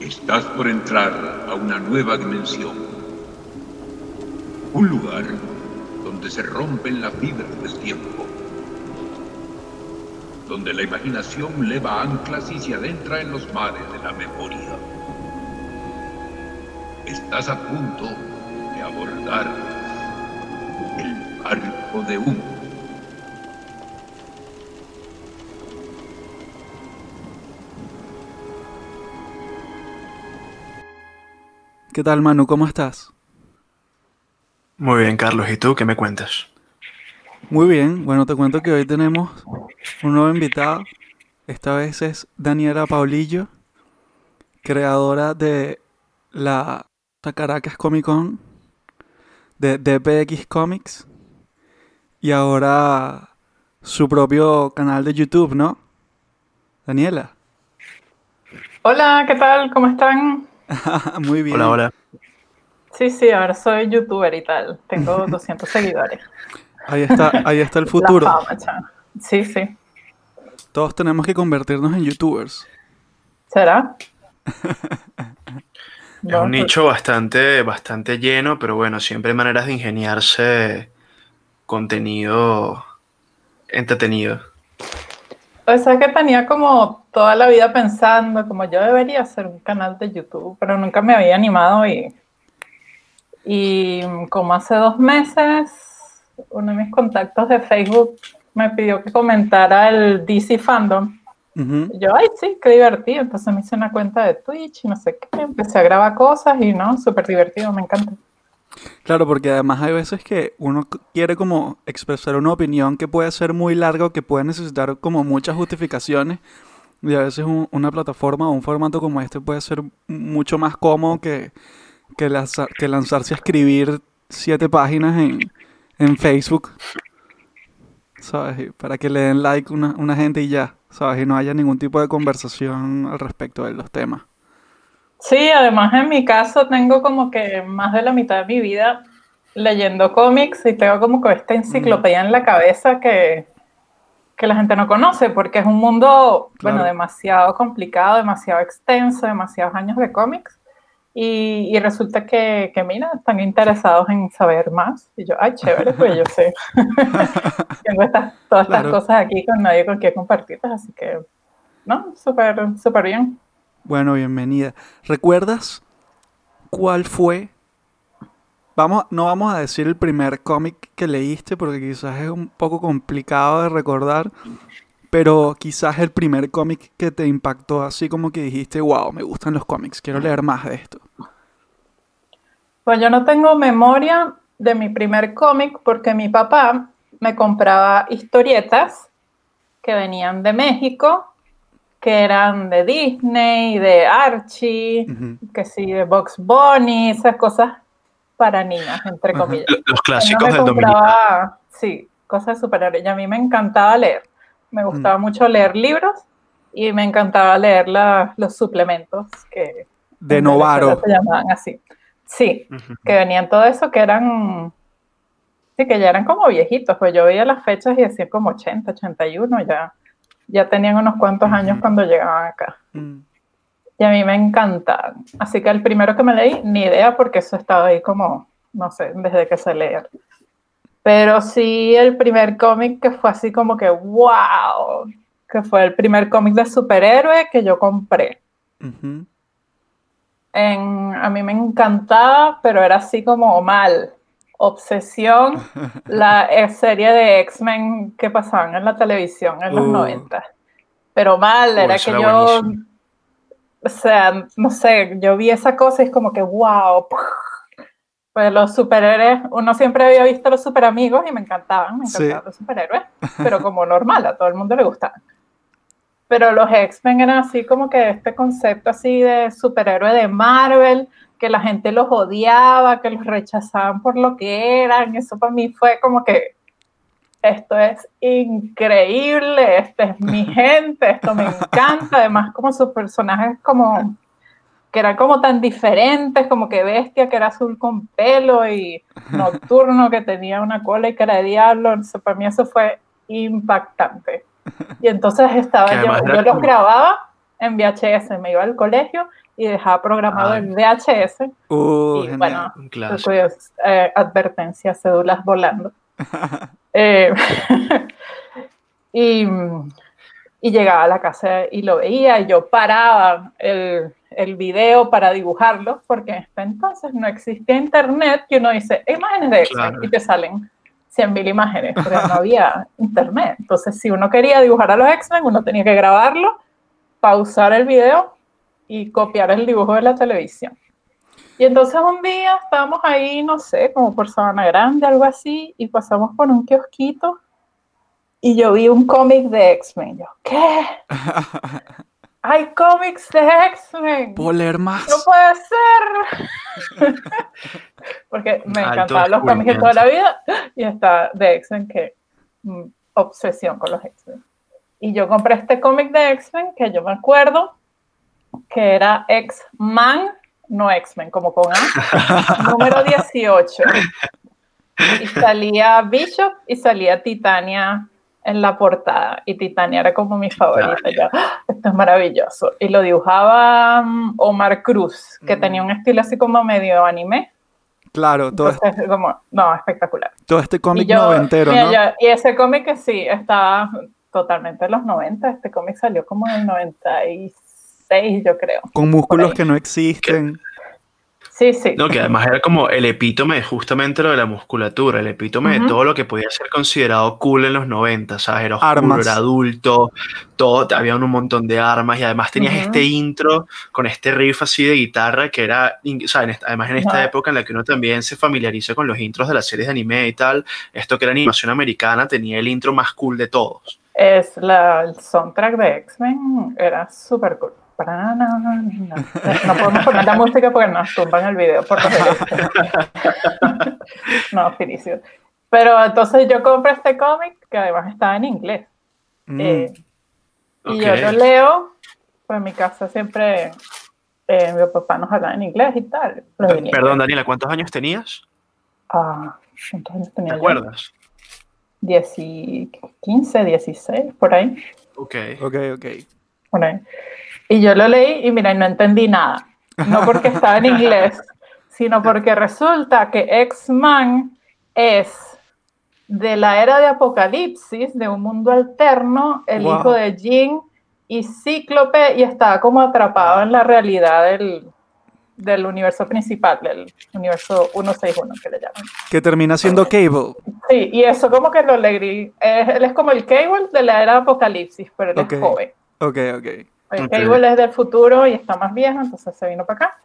Estás por entrar a una nueva dimensión. Un lugar donde se rompen las fibras del tiempo. Donde la imaginación leva anclas y se adentra en los mares de la memoria. Estás a punto de abordar el barco de humo. ¿Qué tal, Manu? ¿Cómo estás? Muy bien, Carlos. ¿Y tú qué me cuentas? Muy bien. Bueno, te cuento que hoy tenemos un nuevo invitado. Esta vez es Daniela Paulillo, creadora de la Caracas Comic Con, de DPX Comics, y ahora su propio canal de YouTube, ¿no? Daniela. Hola, ¿qué tal? ¿Cómo están? Muy bien. Hola, hola. Sí, sí, ahora soy youtuber y tal. Tengo 200 seguidores. Ahí está, ahí está el futuro. La fama. Sí, sí. Todos tenemos que convertirnos en youtubers. ¿Será? Es un nicho bastante, bastante lleno, pero bueno, siempre hay maneras de ingeniarse contenido entretenido. Sea que tenía como toda la vida pensando, como yo debería hacer un canal de YouTube, pero nunca me había animado y, y como hace dos meses, uno de mis contactos de Facebook me pidió que comentara el DC Fandom. Y yo, ay, sí, qué divertido. Entonces me hice una cuenta de Twitch y no sé qué. Empecé a grabar cosas y no, súper divertido, me encanta. Claro, porque además hay veces que uno quiere como expresar una opinión que puede ser muy larga o que puede necesitar como muchas justificaciones. Y a veces un- una plataforma o un formato como este puede ser mucho más cómodo que, que, lanza- que lanzarse a escribir siete páginas en, en Facebook. ¿Sabes? Para que le den like una, una gente y ya. ¿Sabes? Y no haya ningún tipo de conversación al respecto de los temas. Sí, además en mi caso tengo como que más de la mitad de mi vida leyendo cómics y tengo como que esta enciclopedia en la cabeza que, que la gente no conoce porque es un mundo, bueno, Claro. demasiado complicado, demasiado extenso, demasiados años de cómics y, y resulta que, que, mira, están interesados en saber más y yo, ay, chévere, pues yo sé. tengo estas, todas estas Claro. cosas aquí con nadie con quien compartirlas, así que, no, súper, súper bien. Bueno, bienvenida. ¿Recuerdas cuál fue? Vamos, no vamos a decir el primer cómic que leíste porque quizás es un poco complicado de recordar, pero quizás el primer cómic que te impactó así como que dijiste, wow, me gustan los cómics, quiero leer más de esto. Pues yo no tengo memoria de mi primer cómic porque mi papá me compraba historietas que venían de México, que eran de Disney, de Archie, Ujú. que sí, de Box Bunny, esas cosas para niñas, entre comillas. L- Los Él no clásicos me del dominio. compraba, sí, cosas de superhéroes. Y a mí me encantaba leer. Me gustaba mucho leer libros y me encantaba leer la- los suplementos que De Novaro. Se llamaban así. Sí, que venían todo eso que eran, sí, que ya eran como viejitos, pues yo veía las fechas y decía como 80, 81, ya, ya tenían unos cuantos años cuando llegaban acá. Mm, Y a mí me encantaban. Así que el primero que me leí, ni idea, porque eso estaba ahí como, no sé, desde que sé leer. Pero sí el primer cómic que fue así como que, wow, que fue el primer cómic de superhéroe que yo compré. ujú. En- a mí me encantaba, pero era así como mal. Obsesión, la eh, serie de X-Men que pasaban en la televisión en los Uh. 90. Pero mal, Uh, era que era yo, buenísimo. o sea, no sé, yo vi esa cosa y es como que, wow. Pues los superhéroes, uno siempre había visto los superamigos y me encantaban, me Sí. encantaban los superhéroes, pero como normal, a todo el mundo le gustaban. Pero los X-Men eran así como que este concepto así de superhéroe de Marvel, que la gente los odiaba, que los rechazaban por lo que eran. Eso para mí fue como que esto es increíble, esta es mi gente, esto me encanta. Además, como sus personajes como que eran como tan diferentes, como que Bestia, que era azul con pelo, y Nocturno, que tenía una cola y que era de diablo. Entonces, para mí eso fue impactante. Y entonces estaba yo, yo los grababa en VHS. Me iba al colegio y dejaba programado Ay. en VHS. Uh, y bueno, eh, advertencia, cédulas volando. Eh, y, y llegaba a la casa y lo veía y yo paraba el, el video para dibujarlo porque en este entonces no existía internet que uno dice imágenes de X-Men Claro. y te salen 100.000 imágenes, pero no había internet. Entonces si uno quería dibujar a los X-Men, uno tenía que grabarlo, pausar el video y copiar el dibujo de la televisión. Y entonces un día estábamos ahí, no sé, como por Sabana Grande, algo así, y pasamos por un kiosquito y yo vi un cómic de X-Men. Yo, ¿qué? Hay cómics de X-Men. ¿Puedo leer más? No puede ser. Porque me encantaban los cómics de toda la vida y está de X-Men que mm, obsesión con los X-Men. Y yo compré este cómic de X-Men que yo me acuerdo que era X-Man, no X-Men, como con A, número 18. Y salía Bishop y salía Titania en la portada. Y Titania era como mi favorita. Yo, "Ah, esto es maravilloso. Y lo dibujaba mm, Omar Cruz, que Mm. tenía un estilo así como medio anime. Claro, todo, Entonces, como, no, espectacular. todo este cómic noventero, ¿no? yo- y ese cómic que sí, está totalmente en los 90. Este cómic salió como en el 96, yo creo. Con músculos que no existen. Sí, sí. No, que además era como el epítome de justamente lo de la musculatura, el epítome de todo lo que podía ser considerado cool en los 90, ¿sabes? Era oscuro, Armas. era adulto, todo, había un montón de armas y además tenías este intro con este riff así de guitarra que era, o sea, en esta- además en esta época en la que uno también se familiariza con los intros de las series de anime y tal, esto que era animación americana tenía el intro más cool de todos. Es la, el soundtrack de X-Men, era súper cool. Na, na, na. No podemos poner la música porque nos tumban el video por. No, finísimo. Pero entonces yo compré este cómic que además estaba en inglés. Mm. Eh, y Ok. yo lo leo, pues en mi casa siempre eh, mi papá nos hablaba en inglés y tal. Perdón. Daniela, ¿cuántos años tenías? Ah, ¿cuántos años ¿Te tenía yo? acuerdas? 10 y 15, 16, por ahí. Ok. Ok, ok. por ahí. Y yo lo leí y mira, y no entendí nada. No porque estaba en inglés, sino porque resulta que X-Man es de la era de Apocalipsis, de un mundo alterno, el Wow. hijo de Jean y Cíclope, y estaba como atrapado en la realidad del, del universo principal, del universo 161 que le llaman. Que termina siendo Cable. Sí, y eso como que lo leí. él es como el Cable de la era de Apocalipsis, pero él es joven. Ok, ok. El. Cable es del futuro y está más viejo, entonces se vino para acá.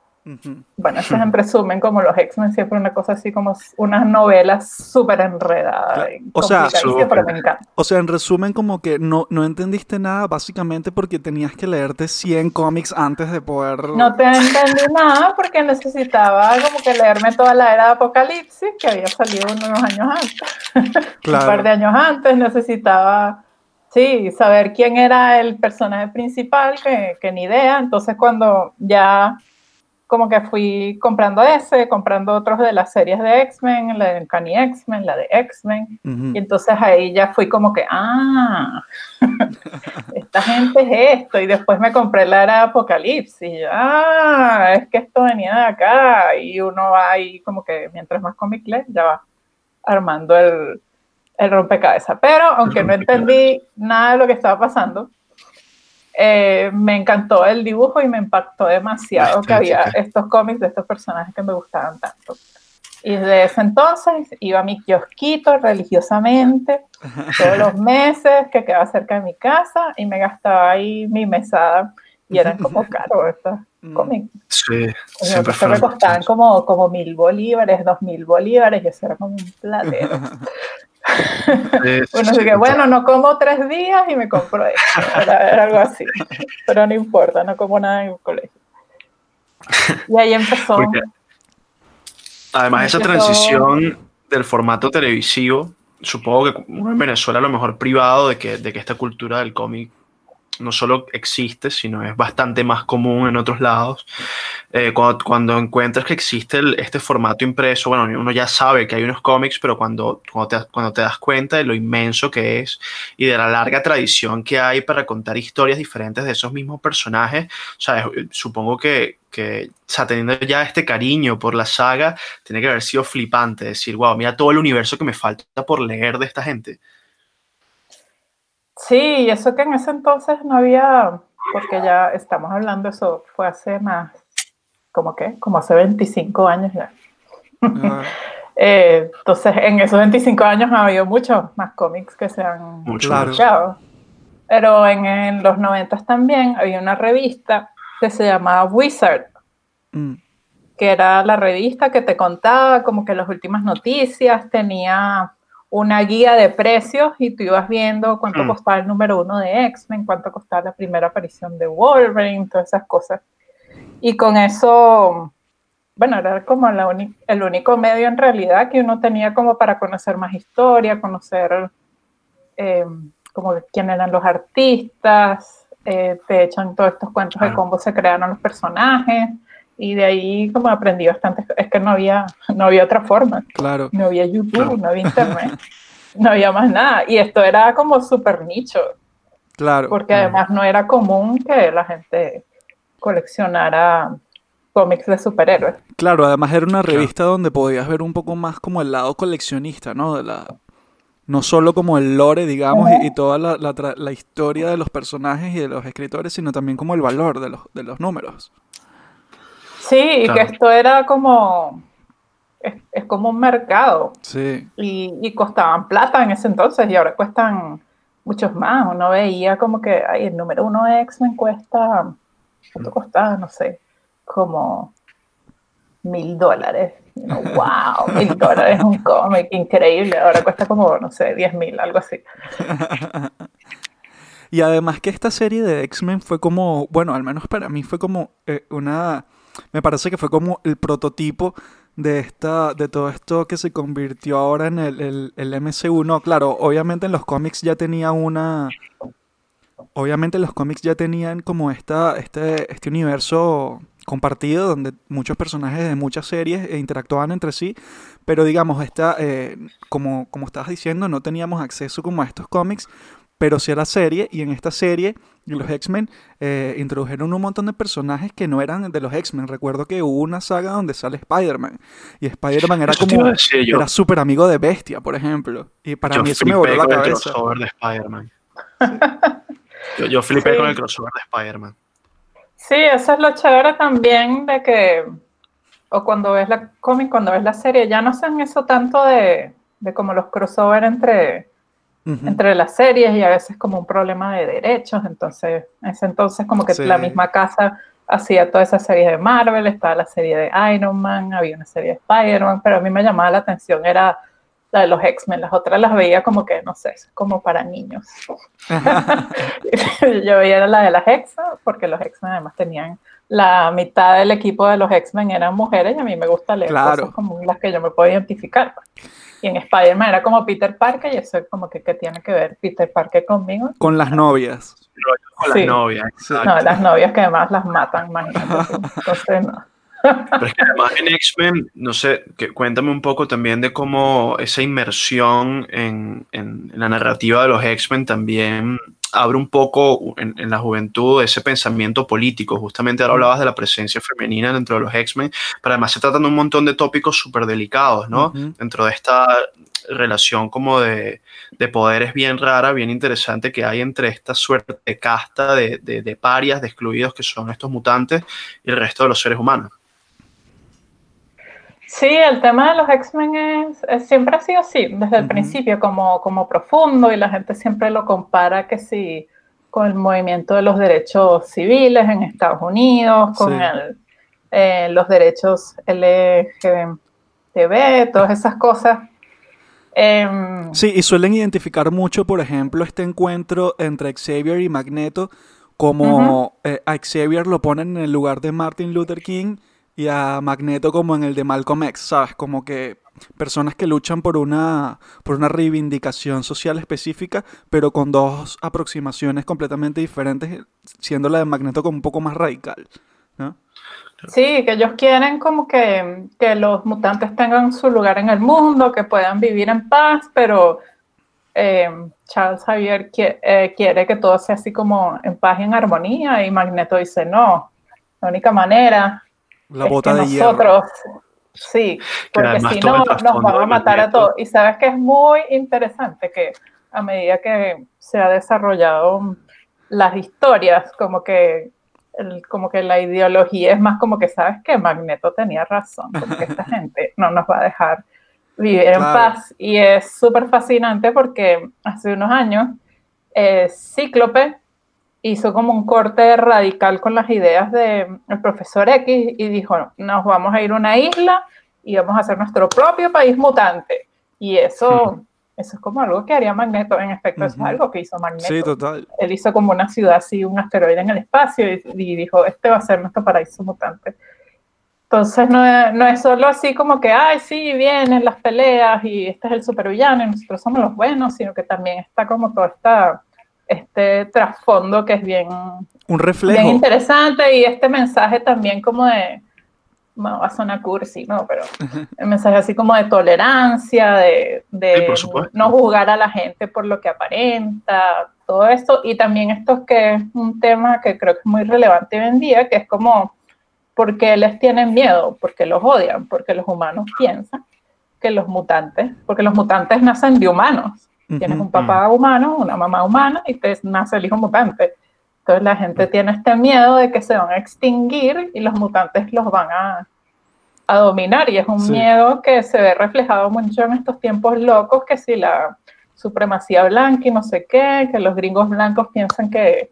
Bueno, eso es en resumen, como los X-Men, siempre una cosa así como unas novelas súper enredadas. O sea, complicadísimas, pero súper. me encanta. O sea, en resumen, como que no, no entendiste nada básicamente porque tenías que leerte 100 cómics antes de poder... No te entendí nada porque necesitaba como que leerme toda la era de Apocalipsis, que había salido unos años antes. Claro. Un par de años antes necesitaba, sí, saber quién era el personaje principal, que, que ni idea. Entonces cuando ya como que fui comprando ese, comprando otros de las series de X-Men, la de Uncanny X-Men, la de X-Men. Y entonces ahí ya fui como que, ah, esta gente es esto. Y después me compré la era de Apocalipsis. Y yo, ah, es que esto venía de acá. Y uno va ahí como que mientras más cómic lee, ya va armando el, el rompecabezas. Pero aunque no entendí nada de lo que estaba pasando, eh, me encantó el dibujo y me impactó demasiado que había estos cómics de estos personajes que me gustaban tanto. Y desde ese entonces iba a mi kiosquito religiosamente todos los meses que quedaba cerca de mi casa y me gastaba ahí mi mesada y eran como caros estos Mm. cómics. Sí, O sea, siempre que me costaban como, como mil bolívares, dos mil bolívares y eso era como un platero. Sí, Bueno, sí, así que bueno, no como tres días y me compro esto. Era, era algo así. Pero no importa, no como nada en el colegio. Y ahí empezó. Porque además esa transición del formato televisivo, supongo que uno en Venezuela a lo mejor privado de que, de que esta cultura del cómic no solo existe, sino es bastante más común en otros lados. eh, cuando, cuando, encuentras que existe este formato impreso, bueno, uno ya sabe que hay unos cómics, pero cuando, cuando, te, cuando te das cuenta de lo inmenso que es y de la larga tradición que hay para contar historias diferentes de esos mismos personajes, sea, supongo que, que o sea, teniendo ya este cariño por la saga, tiene que haber sido flipante decir, wow, mira todo el universo que me falta por leer de esta gente. Sí, y eso que en ese entonces no había, porque ya estamos hablando, eso fue hace más como que, como hace 25 años ya. Ah. Eh, entonces, en esos 25 años ha habido muchos más cómics que se han escuchado. Pero en, los 90 también había una revista que se llamaba Wizard, mm. que era la revista que te contaba como que las últimas noticias, tenía una guía de precios y tú ibas viendo cuánto mm. costaba el número uno de X-Men, cuánto costaba la primera aparición de Wolverine, todas esas cosas. Y con eso, bueno, era como el único medio en realidad que uno tenía como para conocer más historia, conocer eh, como quién eran los artistas, eh, te echan todos estos cuentos de cómo se crearon los personajes y de ahí como aprendí bastante, es que no había, no había otra forma. Claro. No había YouTube, no había internet, no había más nada. Y esto era como súper nicho. Claro. Porque además no era común que la gente coleccionara cómics de superhéroes. Claro, además era una revista donde podías ver un poco más como el lado coleccionista, ¿no? De la, no solo como el lore, digamos, y, toda la, la, historia de los personajes y de los escritores, sino también como el valor de los, de los números. Sí, y que esto era como, es, como un mercado. Sí. Y, y, costaban plata en ese entonces y ahora cuestan muchos más. Uno veía como que, ay, el número uno de X-Men cuesta ¿Cuánto costaba? No sé, como mil dólares. wow, mil dólares es un cómic increíble. Ahora cuesta como, no sé, diez mil, algo así. y además que esta serie de X-Men fue como, bueno, al menos para mí fue como eh, una, me parece que fue como el prototipo de esta, de todo esto que se convirtió ahora en el, el, el MCU. No, claro, obviamente en los cómics ya tenía una, obviamente los cómics ya tenían como esta, este, este universo compartido donde muchos personajes de muchas series interactuaban entre sí, pero digamos, esta, eh, como, como estabas diciendo, no teníamos acceso como a estos cómics, pero sí a la serie, y en esta serie los X-Men eh, introdujeron un montón de personajes que no eran de los X-Men. Recuerdo que hubo una saga donde sale Spider-Man, y Spider-Man era como, era súper amigo de Bestia, por ejemplo, y para mí eso me voló la cabeza. de Spider-Man. Yo, yo flipé con el crossover de Spider-Man. Sí, eso es lo chévere también de que, o cuando ves la cómic, cuando ves la serie, ya no hacen eso tanto de, de como los crossover entre, entre las series y a veces como un problema de derechos. Entonces, en ese entonces como que la misma casa hacía toda esa serie de Marvel, estaba la serie de Iron Man, había una serie de Spider-Man, pero a mí me llamaba la atención, era la de los X-Men, las otras las veía como que, no sé, como para niños. Yo veía la de las X, porque los X-Men además tenían la mitad del equipo de los X-Men eran mujeres y a mí me gusta leer cosas como las que yo me puedo identificar. Y en Spider-Man era como Peter Parker y eso es como que ¿qué tiene que ver Peter Parker conmigo? Con las novias. Con las novias. No, las novias que además las matan, imagínate. Entonces no. Pero es que además en X-Men, no sé, que, cuéntame un poco también de cómo esa inmersión en, la narrativa de los X-Men también abre un poco en, la juventud ese pensamiento político. Justamente ahora hablabas de la presencia femenina dentro de los X-Men, pero además se tratan de un montón de tópicos súper delicados, ¿no? Dentro de esta relación como de, poderes bien rara, bien interesante que hay entre esta suerte de casta de, de parias, de excluidos que son estos mutantes y el resto de los seres humanos. Sí, el tema de los X-Men es, siempre ha sido así, desde el principio, como, como profundo, y la gente siempre lo compara que sí con el movimiento de los derechos civiles en Estados Unidos, con eh, los derechos LGTB, todas esas cosas. Em, sí, y suelen identificar mucho, por ejemplo, este encuentro entre Xavier y Magneto, como eh, a Xavier lo ponen en el lugar de Martin Luther King y a Magneto como en el de Malcolm X, ¿sabes? Como que personas que luchan por una, por una reivindicación social específica, pero con dos aproximaciones completamente diferentes, siendo la de Magneto como un poco más radical, ¿no? Sí, que ellos quieren como que, que los mutantes tengan su lugar en el mundo, que puedan vivir en paz, pero eh, Charles Javier eh, quiere que todo sea así como en paz y en armonía y Magneto dice, no, la única manera la bota de nosotros, sí, porque si no nos van a matar a todos. Y sabes que es muy interesante que a medida que se ha desarrollado las historias, como que como que la ideología es más como que sabes que Magneto tenía razón, porque esta gente no nos va a dejar vivir en paz. Y es súper fascinante porque hace unos años eh, Cíclope hizo como un corte radical con las ideas del profesor X y dijo, nos vamos a ir a una isla y vamos a hacer nuestro propio país mutante. Y eso, eso es como algo que haría Magneto, en efecto, es algo que hizo Magneto. Sí, total. Él hizo como una ciudad así, un asteroide en el espacio y, y dijo, este va a ser nuestro paraíso mutante. Entonces no es, no es, solo así como que, ay, sí, vienen las peleas y este es el supervillano y nosotros somos los buenos, sino que también está como todo esta, este trasfondo que es bien, Un reflejo. bien interesante y este mensaje también como de, bueno, va a sonar cursi, ¿no? Pero el mensaje así como de tolerancia, de, de no juzgar a la gente por lo que aparenta, todo esto. Y también esto que es un tema que creo que es muy relevante hoy en día, que es como porque les tienen miedo, porque los odian, porque los humanos piensan que los mutantes, porque los mutantes nacen de humanos. Tienes un papá humano, una mamá humana y te nace el hijo mutante. Entonces la gente tiene este miedo de que se van a extinguir y los mutantes los van a, a dominar. Y es un miedo que se ve reflejado mucho en estos tiempos locos que si la supremacía blanca y no sé qué, que los gringos blancos piensan que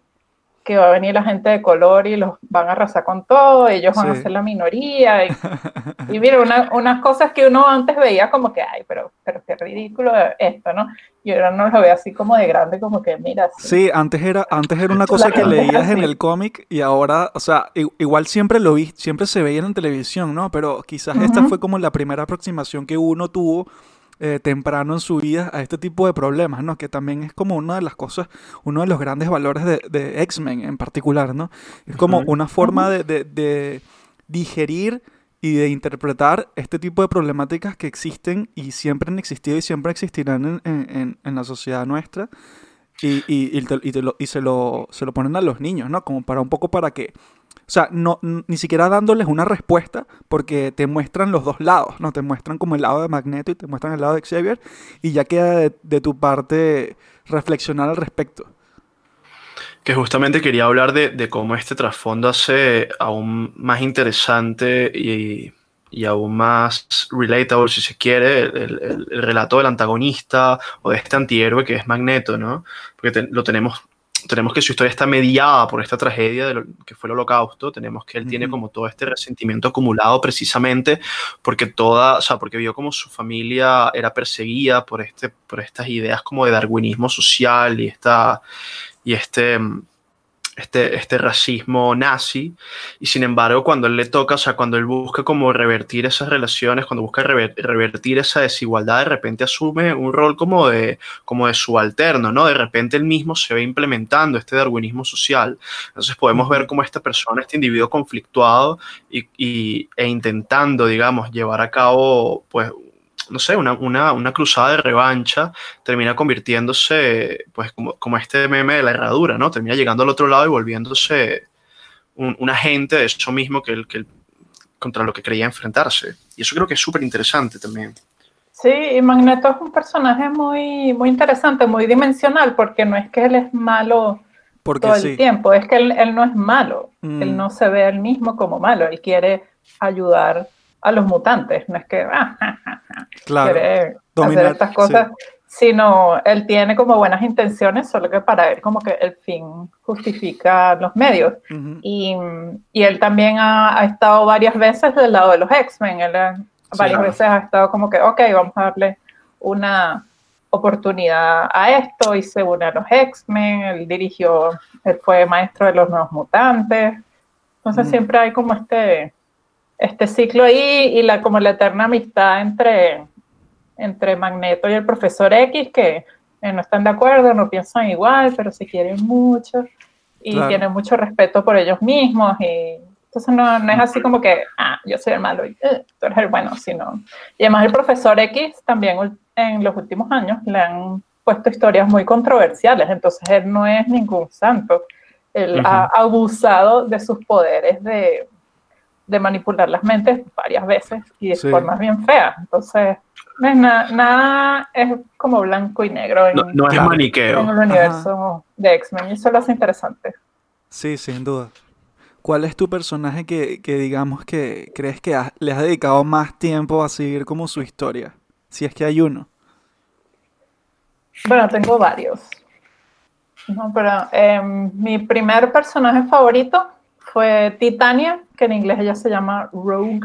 que va a venir la gente de color y los van a arrasar con todo, ellos van a ser la minoría. Y, y mira, unas cosas que uno antes veía como que, ay, pero, pero qué ridículo esto, ¿no? Y ahora no lo ve así como de grande, como que, mira. Sí, antes era, antes era una cosa que leías en el cómic y ahora, o sea, igual siempre lo vi, siempre se veía en televisión, ¿no? Pero quizás esta fue como la primera aproximación que uno tuvo eh, temprano en su vida a este tipo de problemas, ¿no? Que también es como una de las cosas, uno de los grandes valores de, X-Men en particular, ¿no? Es como una forma de, digerir y de interpretar este tipo de problemáticas que existen y siempre han existido y siempre existirán en, la sociedad nuestra. Y, y, y, se, lo, se lo ponen a los niños, ¿no? Como para un poco para que sea, no, ni siquiera dándoles una respuesta, porque te muestran los dos lados, ¿no? Te muestran como el lado de Magneto y te muestran el lado de Xavier, y ya queda de, tu parte reflexionar al respecto. Que justamente quería hablar de, cómo este trasfondo hace aún más interesante y, aún más relatable, si se quiere, el, relato del antagonista o de este antihéroe que es Magneto, ¿no? Porque lo tenemos tenemos que su historia está mediada por esta tragedia de lo, que fue el holocausto, tenemos que él tiene como todo este resentimiento acumulado precisamente porque toda, o sea, porque vio como su familia era perseguida por, este, por estas ideas como de darwinismo social y, esta, y este, este, este racismo nazi, y sin embargo cuando él le toca, o sea, cuando él busca como revertir esas relaciones, cuando busca revertir esa desigualdad, de repente asume un rol como de, como de subalterno, ¿no? De repente él mismo se ve implementando este darwinismo social. Entonces podemos ver cómo esta persona, este individuo conflictuado y, y, e intentando, digamos, llevar a cabo, pues, no sé, una, una, una, cruzada de revancha termina convirtiéndose, pues, como, como, este meme de la herradura, ¿no? Termina llegando al otro lado y volviéndose un, agente de eso mismo que el, que contra lo que creía enfrentarse. Y eso creo que es súper interesante también. Sí, y Magneto es un personaje muy, muy interesante, muy dimensional, porque no es que él es malo todo el tiempo, es que él, él no es malo, él mm. no se ve a él mismo como malo, él quiere ayudar a los mutantes, no es que ah, quiere hacer estas cosas, sino él tiene como buenas intenciones, solo que para él como que el fin justifica los medios. y, y, él también ha, ha, estado varias veces del lado de los X-Men, él varias veces ha estado como que, ok, vamos a darle una oportunidad a esto y se une a los X-Men, él dirigió, él fue maestro de los nuevos mutantes, entonces siempre hay como este este ciclo ahí y la, como la eterna amistad entre, entre Magneto y el profesor X, que eh, no están de acuerdo, no piensan igual, pero se quieren mucho y tienen mucho respeto por ellos mismos y, Entonces no, no es así como que, ah, yo soy el malo y eh, tú eres el bueno, sino... Y además el profesor X también en los últimos años le han puesto historias muy controversiales, entonces él no es ningún santo. Él ha abusado de sus poderes de, de, manipular las mentes varias veces y de formas bien feas. Entonces, no es nada, es como blanco y negro en, no, es maniqueo. en el universo de X-Men y eso lo hace interesante. Sí, sin duda. ¿Cuál es tu personaje que, que digamos que crees que le has dedicado más tiempo a seguir como su historia? Si es que hay uno. Bueno, tengo varios. No, pero em, mi primer personaje favorito fue Titania, que en inglés ella se llama Rogue.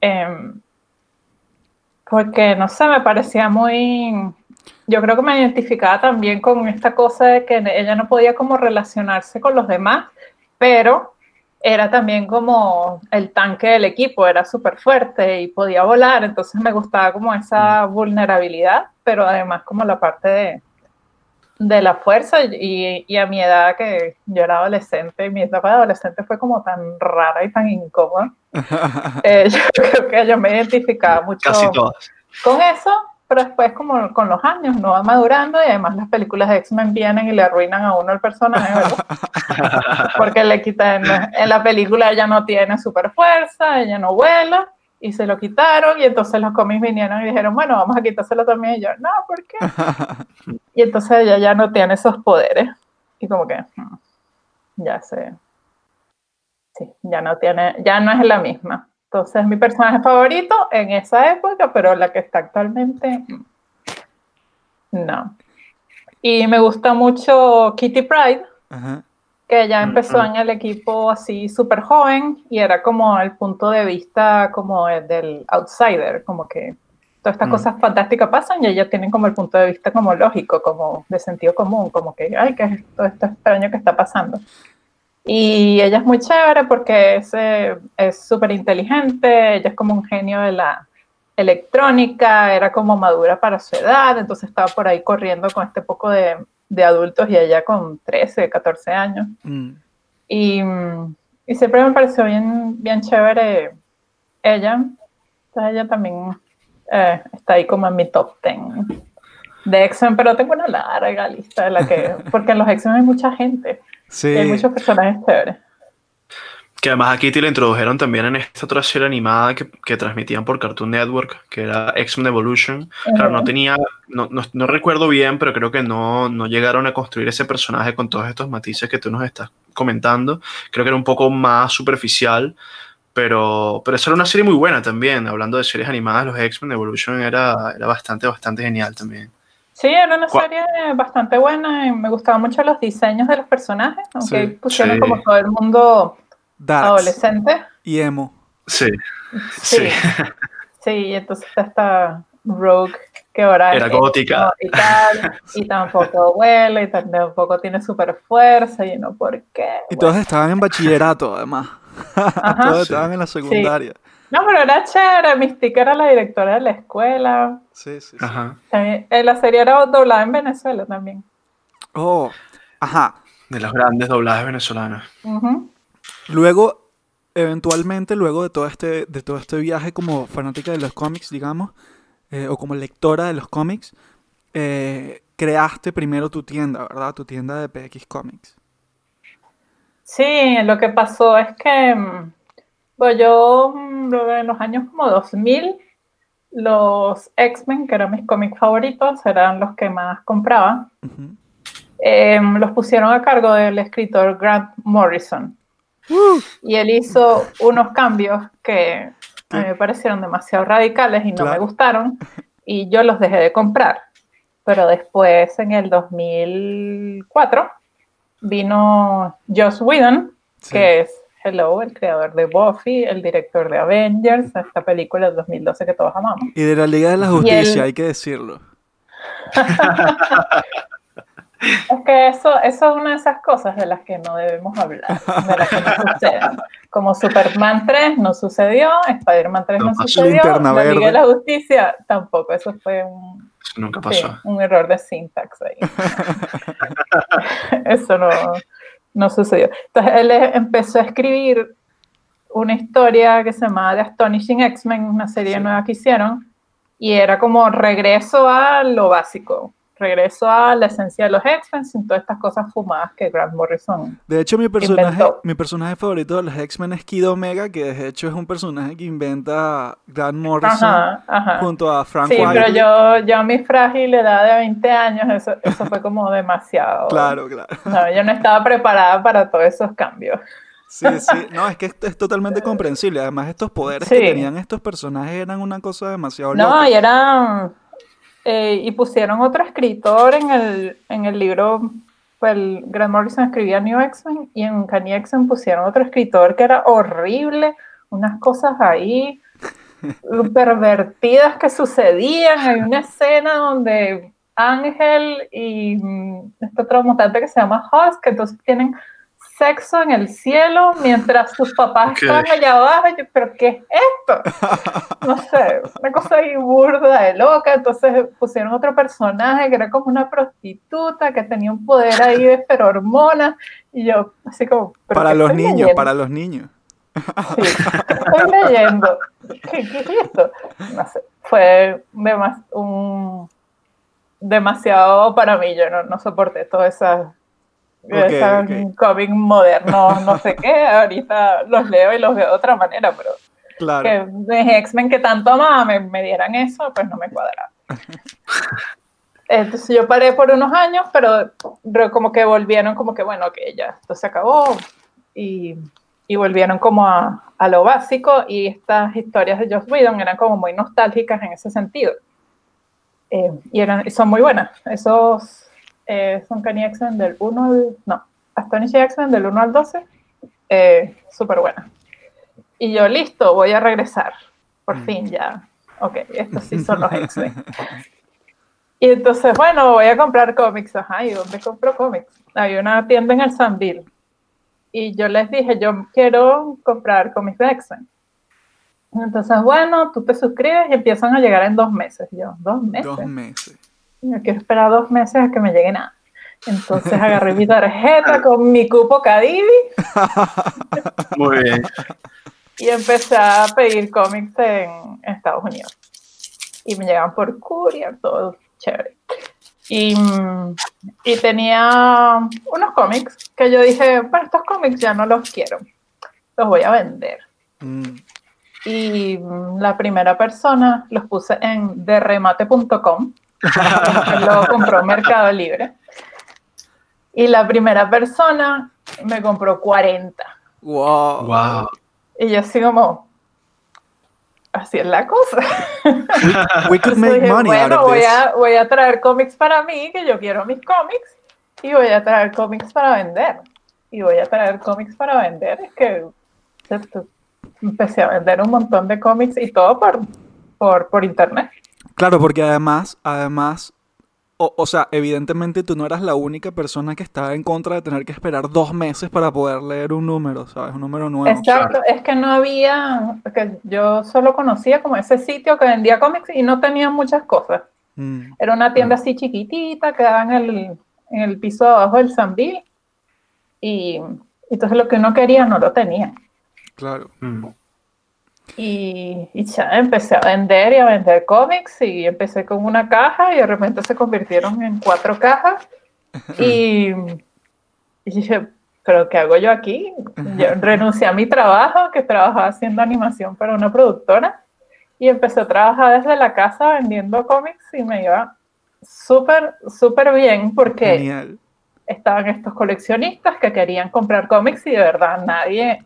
Em, porque, no sé, me parecía muy... Yo creo que me identificaba también con esta cosa de que ella no podía como relacionarse con los demás, pero era también como el tanque del equipo, era súper fuerte y podía volar, entonces me gustaba como esa vulnerabilidad, pero además como la parte de, de la fuerza y, y, a mi edad que yo era adolescente, mi etapa de adolescente fue como tan rara y tan incómoda. Eh, yo creo que yo me identificaba mucho con eso, pero después como con los años no va madurando y además las películas de X-Men vienen y le arruinan a uno el personaje, ¿verdad? Porque le quitan, en la película ella no tiene super fuerza, ella no vuela y se lo quitaron y entonces los cómics vinieron y dijeron, bueno, vamos a quitárselo también y yo, no, ¿por qué? y entonces ella ya no tiene esos poderes y como que hmm, ya se, sí, ya no tiene, ya no es la misma. Entonces, mi personaje favorito en esa época, pero la que está actualmente, no. Y me gusta mucho Kitty Pride, que ella empezó en el equipo así súper joven y era como el punto de vista como del outsider, como que todas estas mm. cosas fantásticas pasan y ella tiene como el punto de vista como lógico, como de sentido común, como que, ay, ¿qué es todo esto extraño que está pasando? Y ella es muy chévere porque es súper inteligente, ella es como un genio de la electrónica, era como madura para su edad, entonces estaba por ahí corriendo con este poco de, de adultos y ella con 13, 14 años. Mm. Y, y, siempre me pareció bien, bien chévere ella. Entonces ella también eh, está ahí como en mi top 10 de X-Men, pero tengo una larga lista de la que, porque en los X-Men hay mucha gente. Sí. Hay muchos personajes chéveres. Que además a Kitty le introdujeron también en esta otra serie animada que, que transmitían por Cartoon Network, que era X-Men Evolution. Claro, no tenía, no, no, no, recuerdo bien, pero creo que no, no llegaron a construir ese personaje con todos estos matices que tú nos estás comentando. Creo que era un poco más superficial, pero, pero esa era una serie muy buena también. Hablando de series animadas, los X-Men Evolution era, era bastante, bastante genial también. Sí, era una serie bastante buena y me gustaban mucho los diseños de los personajes, aunque pusieron como todo el mundo adolescente. Y emo. Sí. Sí. Sí, y entonces está Rogue, que ahora era gótica. Y, tal, y tampoco vuela, y tampoco tiene super fuerza, y no por qué. Y todos estaban en bachillerato, además. todos estaban en la secundaria. No, pero era chévere. Mystique era la directora de la escuela. Sí, sí. Ajá. También, eh, la serie era doblada en Venezuela también. Oh, ajá. De las grandes dobladas venezolanas. Luego, eventualmente, luego de todo este, de todo este viaje como fanática de los cómics, digamos, eh, o como lectora de los cómics, eh, creaste primero tu tienda, ¿verdad? Tu tienda de PX Comics. Sí, lo que pasó es que mm, pues yo mm, en los años como 2000, los X-Men, que eran mis cómics favoritos, eran los que más compraba. Em, los pusieron a cargo del escritor Grant Morrison. Y él hizo unos cambios que a mí me parecieron demasiado radicales y no me gustaron. Y yo los dejé de comprar. Pero después, en el 2004, vino Joss Whedon, que es Hello, el creador de Buffy, el director de Avengers, esta película de 2012 que todos amamos. Y de la Liga de la Justicia, hay que decirlo. es que eso, eso es una de esas cosas de las que no debemos hablar, de las que no suceden. Como Superman 3 no sucedió, Spider-Man 3 no, sucedió, la Liga de la Justicia tampoco, eso fue un, nunca pasó. un error de syntax ahí. eso no no sucedió. Entonces él empezó a escribir una historia que se llamaba The Astonishing X-Men, una serie Sí. nueva que hicieron, y era como regreso a lo básico, regreso a la esencia de los X-Men sin todas estas cosas fumadas que Grant Morrison. De hecho, mi personaje, Inventó. mi personaje favorito de los X-Men es Kid Omega, que de hecho es un personaje que inventa Grant Morrison Ajá, ajá. junto a Frank Sí, pero yo, yo a mi frágil edad de 20 años, eso, eso fue como demasiado. Claro, claro. No, yo no estaba preparada para todos esos cambios. Sí, sí. No, es que esto es totalmente comprensible. Además, estos poderes que tenían estos personajes eran una cosa demasiado No, loca. y eran. Eh, y pusieron otro escritor en el, en el libro. Pues el Grant Morrison escribía New X-Men y en Kanye X-Men pusieron otro escritor que era horrible, unas cosas ahí pervertidas que sucedían. Hay una escena donde Ángel y mm, este otro mutante que se llama Husk, que entonces tienen sexo en el cielo mientras sus papás Ok. están allá abajo. Yo, ¿Pero qué es esto? no sé, una cosa ahí burda de loca. Entonces pusieron otro personaje que era como una prostituta que tenía un poder ahí de ferormonas. Y yo, así como. ¿pero Para los niños, leyendo? para los niños. Sí, ¿qué estoy leyendo. ¿Qué, qué es esto? No sé, fue demas- un, demasiado para mí. Yo no, no soporté todas esas. Ok, esos ok. cómics modernos, no sé qué. Ahorita los leo y los veo de otra manera, pero Claro. que X-Men que tanto amaba me, me dieran eso, pues no me cuadraba. Entonces yo paré por unos años, pero como que volvieron como que, bueno, que ya, esto se acabó. Y, y volvieron como a, a lo básico y estas historias de Joss Whedon eran como muy nostálgicas en ese sentido. Eh, y, eran, y son muy buenas. Esos eh, son Kanye X-Men del 1 al... No, Astonishing X-Men del 1 al 12. Eh, Súper buenas. Y yo, listo, voy a regresar. Por Mm. fin ya. Ok, estos sí son los X-Men. Y entonces, bueno, voy a comprar cómics. Ajá, ¿y dónde compro cómics? Hay una tienda en el Sanville. Y yo les dije, yo quiero comprar cómics de X-Men. Entonces, bueno, tú te suscribes y empiezan a llegar en dos meses. Yo, dos meses. Dos meses. Yo quiero esperar dos meses a que me llegue nada. Entonces agarré mi tarjeta con mi cupo Cadivi Muy bien. y empecé a pedir cómics en Estados Unidos. Y me llegaban por courier, todo chévere. Y, y tenía unos cómics que yo dije, bueno, estos cómics ya no los quiero, los voy a vender. Mm. Y la primera persona los puse en derremate.com, lo compró en Mercado Libre. Y la primera persona me compró 40. Wow. Wow. Y yo así como, así es la cosa. We could make dije, money out bueno, of voy this. a, voy a traer cómics para mí, que yo quiero mis cómics, y voy a traer cómics para vender. Y voy a traer cómics para vender. Es que empecé a vender un montón de cómics y todo por, por, por internet. Claro, porque además, además, o, o sea, evidentemente tú no eras la única persona que estaba en contra de tener que esperar dos meses para poder leer un número, ¿sabes? Un número nuevo. Exacto, es que no había, que yo solo conocía como ese sitio que vendía cómics y no tenía muchas cosas. Mm, Era una tienda así chiquitita, quedaba en el, en el piso de abajo del Sanville. Y entonces lo que uno quería no lo tenía. claro. Mm. Y, y ya empecé a vender y a vender cómics y empecé con una caja y de repente se convirtieron en cuatro cajas. Y, y dije, ¿pero qué hago yo aquí? Yo renuncié a mi trabajo, que trabajaba haciendo animación para una productora, y empecé a trabajar desde la casa vendiendo cómics y me iba súper, súper bien porque Genial. estaban estos coleccionistas que querían comprar cómics y de verdad nadie,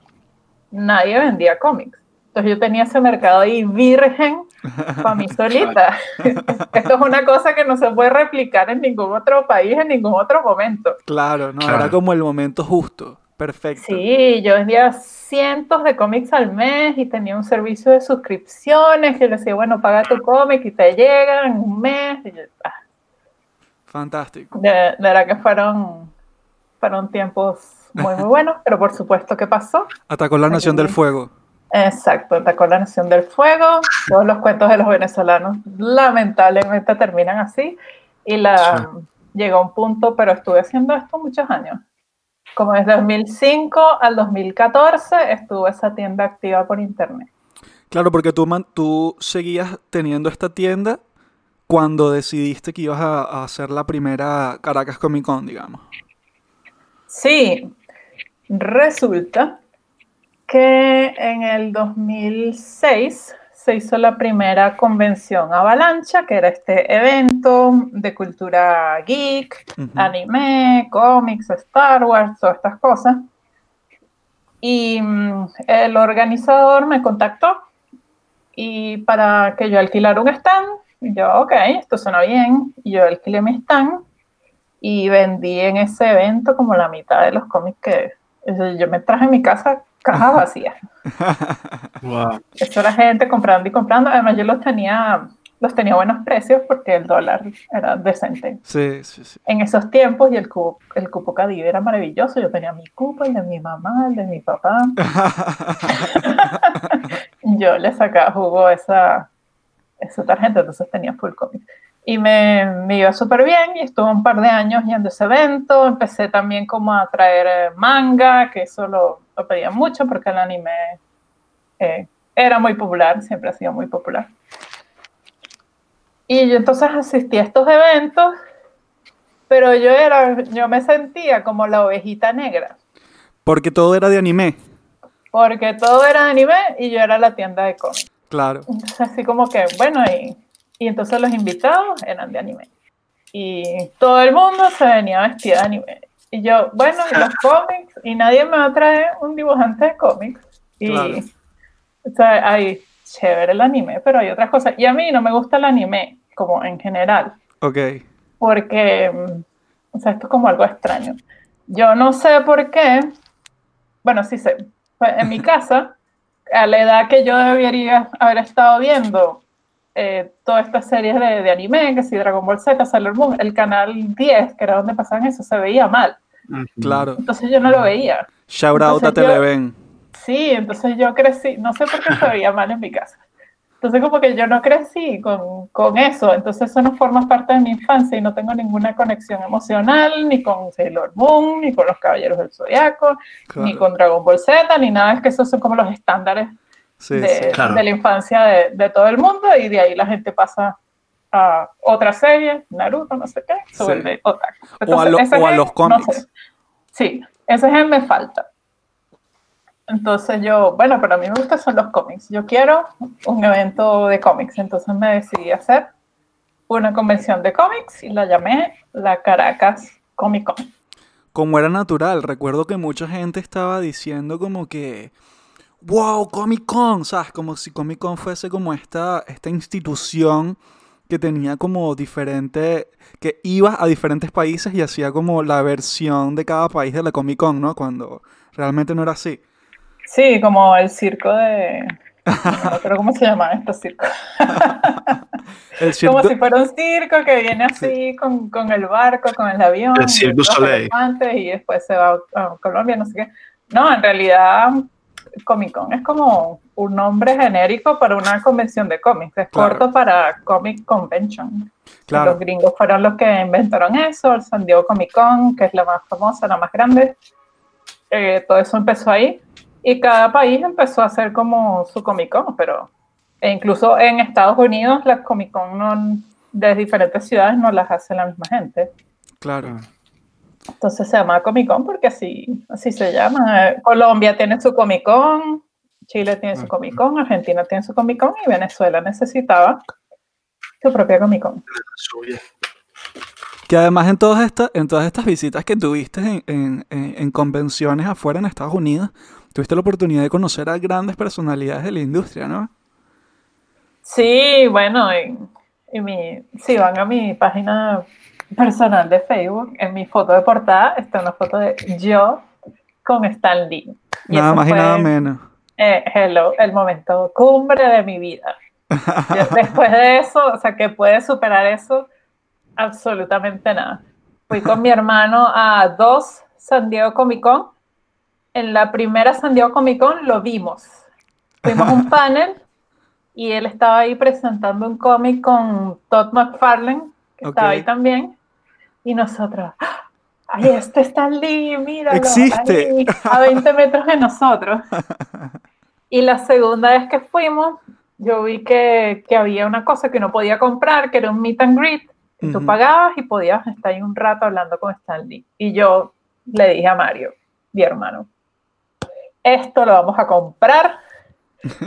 nadie vendía cómics. Entonces yo tenía ese mercado ahí virgen para mí solita. Esto es una cosa que no se puede replicar en ningún otro país, en ningún otro momento. Claro, no, Claro. era como el momento justo. Perfecto. Sí, yo vendía cientos de cómics al mes y tenía un servicio de suscripciones que le decía, bueno, paga tu cómic y te llega en un mes. Y yo, ah, Fantástico. de, de verdad que fueron, fueron tiempos muy, muy buenos, pero por supuesto que pasó. Atacó la Nación del Fuego. Exacto, atacó la Nación del Fuego. Todos los cuentos de los venezolanos lamentablemente terminan así. Y la, llegó a un punto, pero estuve haciendo esto muchos años. como desde 2005 al 2014 estuvo esa tienda activa por internet. Claro, porque tú, man- tú seguías teniendo esta tienda cuando decidiste que ibas a, a hacer la primera Caracas Comic Con, digamos. Sí, resulta que en el 2006 se hizo la primera convención Avalancha, que era este evento de cultura geek, Ujú. anime, cómics, Star Wars, todas estas cosas. Y mm, el organizador me contactó y para que yo alquilara un stand, yo, ok, esto suena bien, y yo alquilé mi stand y vendí en ese evento como la mitad de los cómics que yo me traje en mi casa cajas vacías. Wow. Eso era gente comprando y comprando. Además, yo los tenía, los tenía a buenos precios porque el dólar era decente Sí, sí, sí. en esos tiempos y el cupo, el cupo Cadivi era maravilloso. Yo tenía mi cupo, el de mi mamá, el de mi papá. Yo le sacaba jugo a esa, esa tarjeta, entonces tenía full cómic. Y me, me iba súper bien y estuve un par de años yendo a ese evento. Empecé también como a traer eh, manga, que eso lo, lo pedía mucho porque el anime eh, era muy popular, siempre ha sido muy popular. Y yo entonces asistí a estos eventos, pero yo, era, yo me sentía como la ovejita negra, Porque todo era de anime. porque todo era de anime y yo era la tienda de cómics. Claro. Entonces, así como que, bueno, y, y entonces los invitados eran de anime. Y todo el mundo se venía vestido de anime. Y yo, bueno, y los cómics, y nadie me va a traer un dibujante de cómics. Y, Claro. o sea, hay chévere el anime, pero hay otras cosas. Y a mí no me gusta el anime, como en general, Ok. porque, mm, o sea, esto es como algo extraño. Yo no sé por qué, bueno, sí sé, Pues, en mi casa, a la edad que yo debería haber estado viendo eh, todas estas series de, de anime, que si Dragon Ball Z, Sailor Moon, el canal 10, que era donde pasaban eso, se veía mal. Claro. Entonces yo no lo veía. Shout out a Televen. Sí, entonces yo crecí, no sé por qué se veía mal en mi casa. Entonces como que yo no crecí con, con eso, entonces eso no forma parte de mi infancia y no tengo ninguna conexión emocional ni con Sailor Moon, ni con los Caballeros del Zodiaco, ni con Dragon Ball Z, ni nada, es que esos son como los estándares Sí, de, sí. Claro. de la infancia de, de todo el mundo y de ahí la gente pasa a otra serie, Naruto, no sé qué, se Sí. otaku. O a, Entonces, lo- ese o a gen, los no cómics. sé. Sí, ese gen me falta. Entonces yo, bueno, pero a mí me gustan son los cómics. Yo quiero un evento de cómics, entonces me decidí hacer una convención de cómics y la llamé la Caracas Comic Con. Como era natural, recuerdo que mucha gente estaba diciendo como que, wow, Comic Con, ¿sabes? Como si Comic Con fuese como esta, esta institución que tenía como diferente, que iba a diferentes países y hacía como la versión de cada país de la Comic Con, ¿no? Cuando realmente no era así. Sí, como el circo de... No creo cómo se llama estos circos. El Como circo- si fuera un circo que viene así con, con el barco, con el avión, El Soleil. elefantes, y después se va a, a Colombia, no sé qué. No, en realidad Comic Con es como un nombre genérico para una convención de cómics, es Claro. corto para Comic Convention. Claro. Los gringos fueron los que inventaron eso, el San Diego Comic Con, que es la más famosa, la más grande. Eh, todo eso empezó ahí. Y cada país empezó a hacer como su Comic Con, pero e incluso en Estados Unidos las Comic Con no- de diferentes ciudades no las hace la misma gente. Claro. Entonces se llama Comic Con porque así, así se llama. Colombia tiene su Comic Con, Chile tiene su Comic Con, Argentina tiene su Comic Con y Venezuela necesitaba su propia Comic Con. Suya. Que además en todas estas, en todas estas visitas que tuviste en, en- en- en convenciones afuera en Estados Unidos, tuviste la oportunidad de conocer a grandes personalidades de la industria, ¿no? Sí, bueno, y, y mi, si van a mi página personal de Facebook, en mi foto de portada está una foto de yo con Stan Lee. Y Nada más y nada menos. eh, hello, el momento cumbre de mi vida. Después de eso, o sea, que puede superar eso, absolutamente nada. Fui con mi hermano a dos San Diego Comic Con. En la primera San Diego Comic Con lo vimos. Fuimos a un panel y él estaba ahí presentando un cómic con Todd McFarlane, que estaba ahí también. Y nosotros, ¡ah! ay, este está Lee, míralo, Existe. ahí, a 20 metros de nosotros. Y la segunda vez que fuimos, yo vi que, que había una cosa que uno podía comprar, que era un meet and greet, que tú pagabas y podías estar ahí un rato hablando con Stan Lee. Y yo le dije a Mario, mi hermano, esto lo vamos a comprar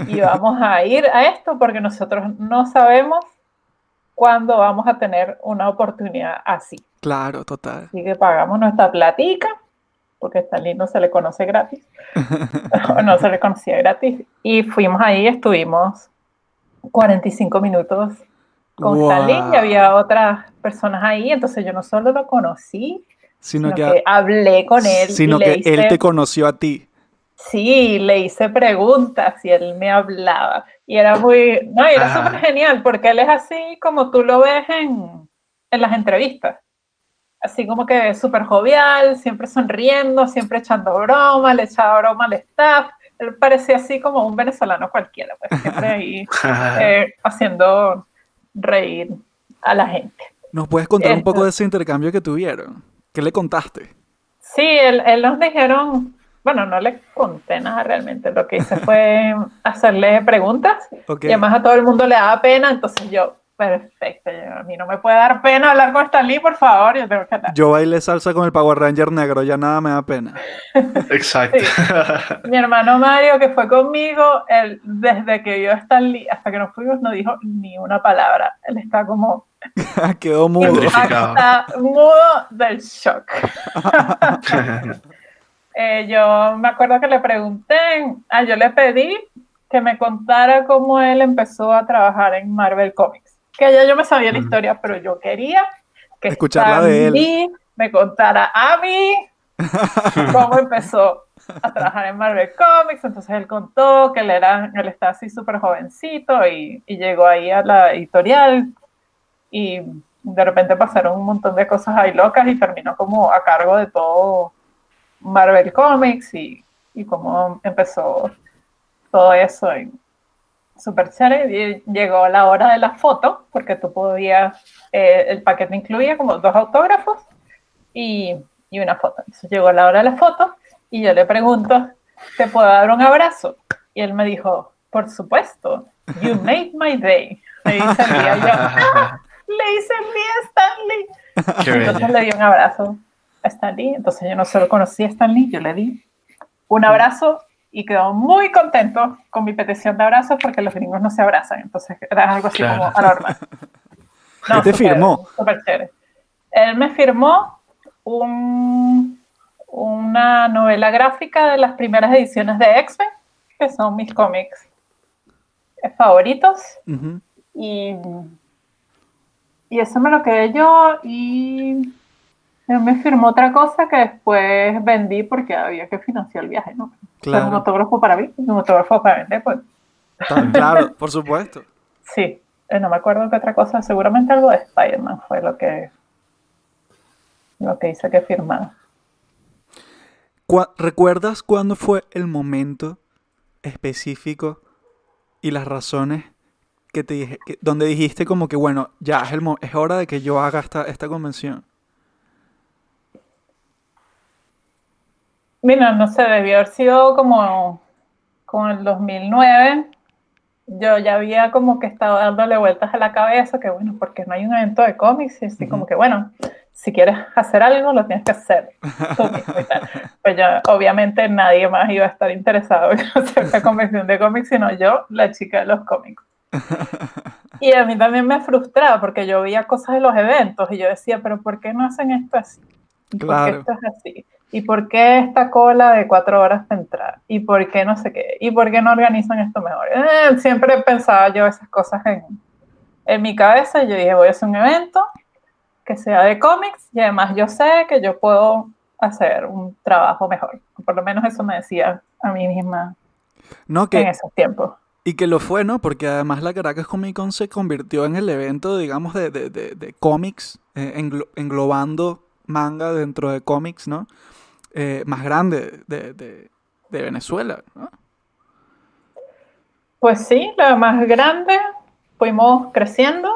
y vamos a ir a esto porque nosotros no sabemos cuándo vamos a tener una oportunidad así. Claro, total. Así que pagamos nuestra platica, porque Stanley no se le conoce gratis, no se le conocía gratis, y fuimos ahí, estuvimos 45 minutos con Stanley y Wow. había otras personas ahí, entonces yo no solo lo conocí, Sino sino que, que hablé con él sino y que él te conoció a ti. Sí, le hice preguntas y él me hablaba. Y era muy, no, y era súper genial porque él es así como tú lo ves en, en las entrevistas. Así como que súper jovial, siempre sonriendo, siempre echando broma, le echaba broma al staff. Él parecía así como un venezolano cualquiera, pues siempre ahí eh, haciendo reír a la gente. ¿Nos puedes contar un poco de ese intercambio que tuvieron? ¿Qué le contaste? Sí, él, él nos dijeron, bueno, no le conté nada realmente, lo que hice fue hacerle preguntas y además a todo el mundo le daba pena, entonces yo, perfecto, yo, a mí no me puede dar pena hablar con Stan Lee, por favor, yo tengo que hablar. Yo bailé salsa con el Power Ranger negro, ya nada me da pena. Exacto. Mi hermano Mario, que fue conmigo, él desde que vio a Stan Lee hasta que nos fuimos no dijo ni una palabra, él está como Quedó mudo. Está mudo del shock. Eh, yo me acuerdo que le pregunté, ah, yo le pedí que me contara cómo él empezó a trabajar en Marvel Comics. Que ya yo me sabía la historia, pero yo quería que Escucharla Stan de él. Lee me contara a mí cómo empezó a trabajar en Marvel Comics. Entonces él contó que él, era, él estaba así súper jovencito y, y llegó ahí a la editorial y de repente pasaron un montón de cosas ahí locas y terminó como a cargo de todo Marvel Comics y, y cómo empezó todo eso súper chévere. Y llegó la hora de la foto porque tú podías, eh, el paquete incluía como dos autógrafos y, y una foto. Entonces llegó la hora de la foto y yo le pregunto, ¿te puedo dar un abrazo? Y él me dijo, por supuesto, you made my day. Le dice el día yo, "Ah, le hice el día a Stanley. Entonces le di un abrazo a Stan Lee. Entonces yo no solo conocí a Stan Lee, yo le di un abrazo y quedó muy contento con mi petición de abrazo porque los gringos no se abrazan. Entonces era algo así Claro. como anormal. ¿Qué te firmó? súper chévere. Él me firmó un- una novela gráfica de las primeras ediciones de X-Men, que son mis cómics favoritos. Ujú. Y, y eso me lo quedé yo y él me firmó otra cosa que después vendí porque había que financiar el viaje, ¿no? Era un Claro. autógrafo para mí, un autógrafo para vender, pues Tan- Claro, por supuesto. sí. Eh, no me acuerdo qué otra cosa, seguramente algo de Spider-Man fue lo que, lo que hice que firmara. ¿Recuerdas cuándo fue el momento específico y las razones que te dije, que- donde dijiste como que bueno, ya es, el mo- es hora de que yo haga esta, esta convención? Mira, no sé, debió haber sido como, como el 2009. Yo ya había como que estado dándole vueltas a la cabeza, que bueno, porque no hay un evento de cómics, y así como que bueno, si quieres hacer algo, lo tienes que hacer tú mismo y tal. Pues ya, obviamente nadie más iba a estar interesado en hacer una convención de cómics, sino yo, la chica de los cómics. Y a mí también me frustraba porque yo veía cosas de los eventos y yo decía, pero ¿por qué no hacen esto así? ¿Y ¿Por Claro. qué esto es así? ¿Y por qué esta cola de cuatro horas para entrar? ¿Y por qué no sé qué? ¿Y por qué no organizan esto mejor? Eh, siempre pensaba yo esas cosas en, en mi cabeza y yo dije, voy a hacer un evento que sea de cómics y además yo sé que yo puedo hacer un trabajo mejor. Por lo menos eso me decía a mí misma No, en que, esos tiempos. y que lo fue, ¿no? Porque además la Caracas Comic Con se convirtió en el evento, digamos, de, de, de, de cómics, eh, englo- englobando manga dentro de cómics, ¿no? Eh, más grande de, de, de Venezuela, ¿no? Pues sí, la más grande, fuimos creciendo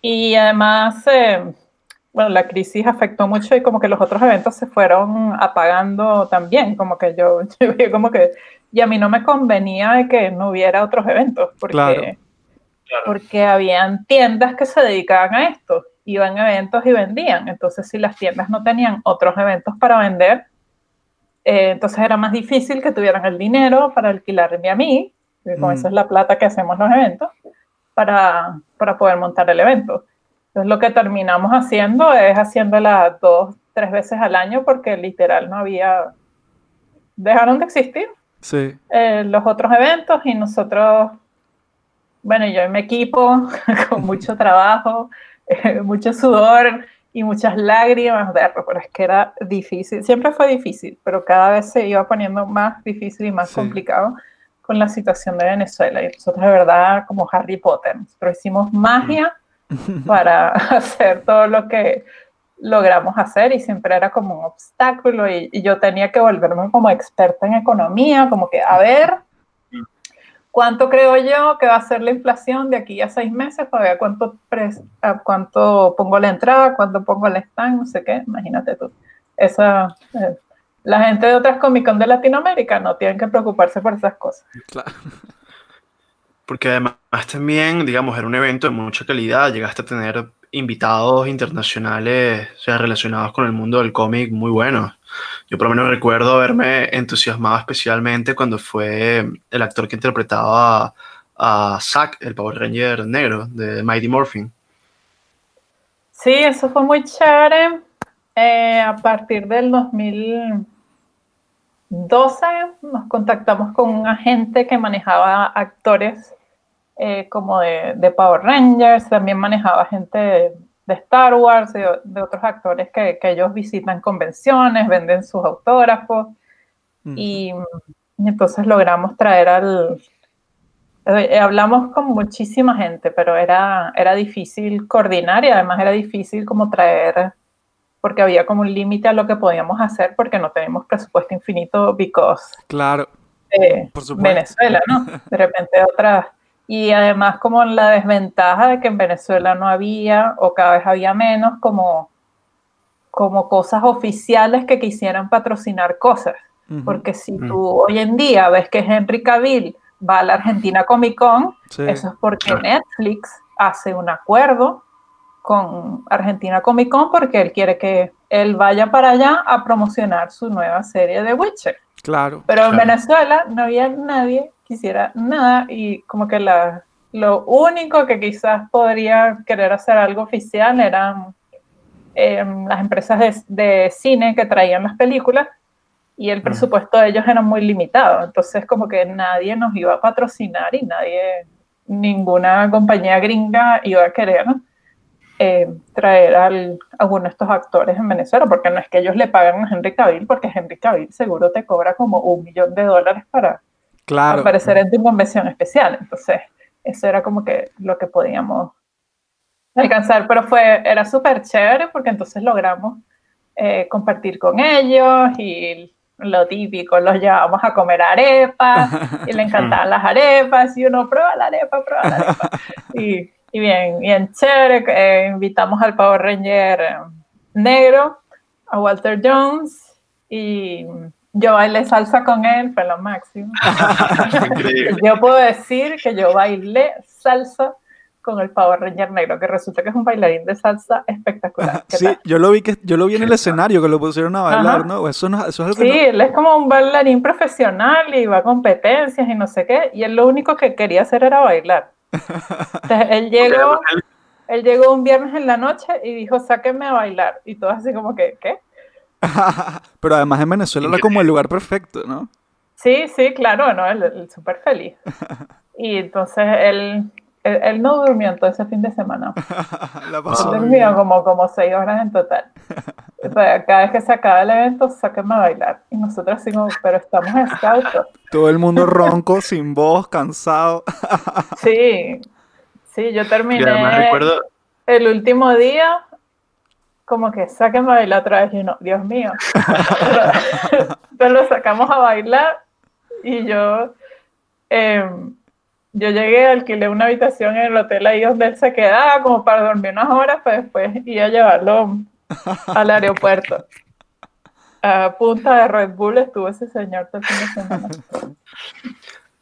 y además eh, bueno, la crisis afectó mucho y como que los otros eventos se fueron apagando también, como que yo, yo como que, y a mí no me convenía de que no hubiera otros eventos, porque, porque habían tiendas que se dedicaban a esto, iban a eventos y vendían, entonces si las tiendas no tenían otros eventos para vender, eh, entonces era más difícil que tuvieran el dinero para alquilarme a mí, y con eso mm. es la plata que hacemos los eventos, para, para poder montar el evento. Entonces lo que terminamos haciendo es haciéndola dos, tres veces al año porque literal no había, dejaron de existir sí. Eh, los otros eventos y nosotros, bueno, yo y mi equipo con mucho trabajo, eh, mucho sudor y muchas lágrimas de pero es que era difícil, siempre fue difícil, pero cada vez se iba poniendo más difícil y más complicado con la situación de Venezuela. Y nosotros de verdad, como Harry Potter, nosotros hicimos magia para hacer todo lo que logramos hacer y siempre era como un obstáculo y, yo tenía que volverme como experta en economía, como que a ver cuánto creo yo que va a ser la inflación de aquí a seis meses, para ver cuánto, cuánto pongo la entrada, cuánto pongo el stand, no sé qué, imagínate tú. Esa, eh, la gente de otras Comic Con de Latinoamérica no tienen que preocuparse por esas cosas. Claro. Porque además también, digamos, era un evento de mucha calidad, llegaste a tener invitados internacionales sea, relacionados con el mundo del cómic muy buenos. Yo por lo menos recuerdo haberme entusiasmado especialmente cuando fue el actor que interpretaba a, Zack, el Power Ranger negro de Mighty Morphin. Sí, eso fue muy chévere. Eh, a partir del 2000, 12 nos contactamos con un agente que manejaba actores eh, como de, Power Rangers, también manejaba gente de, Star Wars, de, otros actores que, ellos visitan convenciones, venden sus autógrafos. y, entonces logramos traer al... Eh, hablamos con muchísima gente, pero era, era difícil coordinar y además era difícil como traer porque había como un límite a lo que podíamos hacer porque no tenemos presupuesto infinito because claro Venezuela, ¿no? De repente otras y además como la desventaja de que en Venezuela no había o cada vez había menos como como cosas oficiales que quisieran patrocinar cosas, porque si mm. tú hoy en día ves que Henry Cavill va a la Argentina Comic Con, eso es porque Netflix hace un acuerdo con Argentina Comic Con porque él quiere que él vaya para allá a promocionar su nueva serie de Witcher. Claro. Pero en Venezuela no había nadie que hiciera nada y como que la, lo único que quizás podría querer hacer algo oficial eran em, las empresas de, cine que traían las películas y el mm. presupuesto de ellos era muy limitado. Entonces como que nadie nos iba a patrocinar y nadie, ninguna compañía gringa iba a querer. ¿no? Eh, traer al, a alguno de estos actores en Venezuela, porque no es que ellos le pagan a Henry Cavill, porque Henry Cavill seguro te cobra como un millón de dólares para aparecer en tu convención especial. Entonces, eso era como que lo que podíamos alcanzar, pero fue, era súper chévere porque entonces logramos eh, compartir con ellos y lo típico, los llevamos a comer arepas y le encantaban las arepas y uno prueba la arepa, prueba la arepa. Y y bien, bien chévere. Eh, invitamos al Power Ranger eh, negro, a Walter Jones, y yo bailé salsa con él, fue lo máximo. yo puedo decir que yo bailé salsa con el Power Ranger negro, que resulta que es un bailarín de salsa espectacular. Sí, yo lo vi que yo lo vi en el escenario que lo pusieron a bailar, ¿no? Eso, no, eso es sí, él es como un bailarín profesional y va a competencias y no sé qué, y él lo único que quería hacer era bailar él llegó, él llegó un viernes en la noche y dijo, sáquenme a bailar. Y todo así como que, ¿qué? Pero además en Venezuela era como el lugar perfecto, ¿no? Sí, sí, claro, ¿no? Él, súper feliz. Y entonces él, él, no durmió todo ese fin de semana. La pasó durmió como, como seis horas en total. cada vez que se acaba el evento, sáquenme a bailar. Y nosotros decimos, pero estamos scouts. Todo el mundo ronco, sin voz, cansado. sí, sí, yo terminé el último día como que sáquenme a bailar otra vez y no, Dios mío. Entonces lo sacamos a bailar y yo... Em, yo llegué, alquilé una habitación en el hotel ahí donde él se quedaba como para dormir unas horas, pues después iba a llevarlo al aeropuerto. A punta de Red Bull estuvo ese señor todo el fin de semana.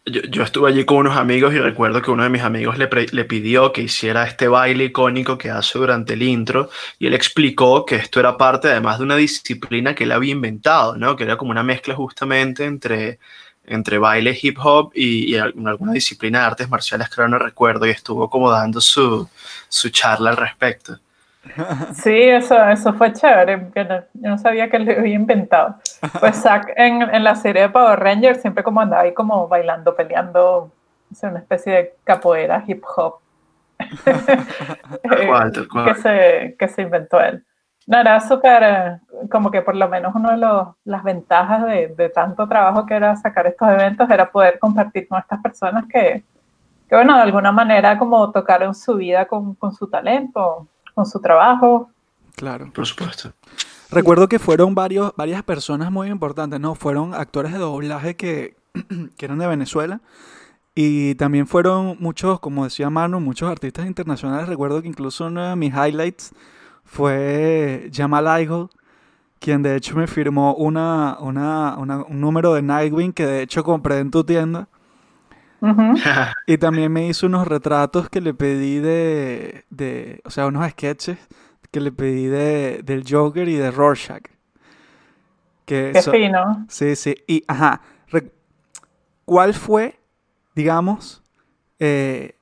Yo, yo estuve allí con unos amigos y recuerdo que uno de mis amigos le, le pidió que hiciera este baile icónico que hace durante el intro y él explicó que esto era parte además de una disciplina que él había inventado, ¿no? Que era como una mezcla justamente entre, entre baile hip hop y, y al- alguna disciplina de artes marciales que ahora no recuerdo y estuvo como dando su, su charla al respecto. Sí, eso, eso fue chévere. que no- yo no sabía que lo había inventado. Pues Zack en, en la serie de Power Rangers siempre como andaba ahí como bailando, peleando, sea, una especie de capoeira hip hop. Tal cual. que se, que se inventó él. No, era súper, eh, como que por lo menos una de los, las ventajas de, de tanto trabajo que era sacar estos eventos era poder compartir con estas personas que, que bueno, de alguna manera como tocaron su vida con, con su talento, con su trabajo. Claro. Por supuesto. Recuerdo que fueron varios, varias personas muy importantes, ¿no? Fueron actores de doblaje que, que eran de Venezuela. Y también fueron muchos, como decía Manu, muchos artistas internacionales. Recuerdo que incluso uno de mis highlights fue Jamal Igle, quien de hecho me firmó una, una, una- un número de Nightwing que de hecho compré en tu tienda. Y también me hizo unos retratos que le pedí de, de o sea, unos sketches que le pedí de, del Joker y de Rorschach. Que Qué so- fino. Sí, sí. Y, ajá, ¿cuál fue, digamos, eh,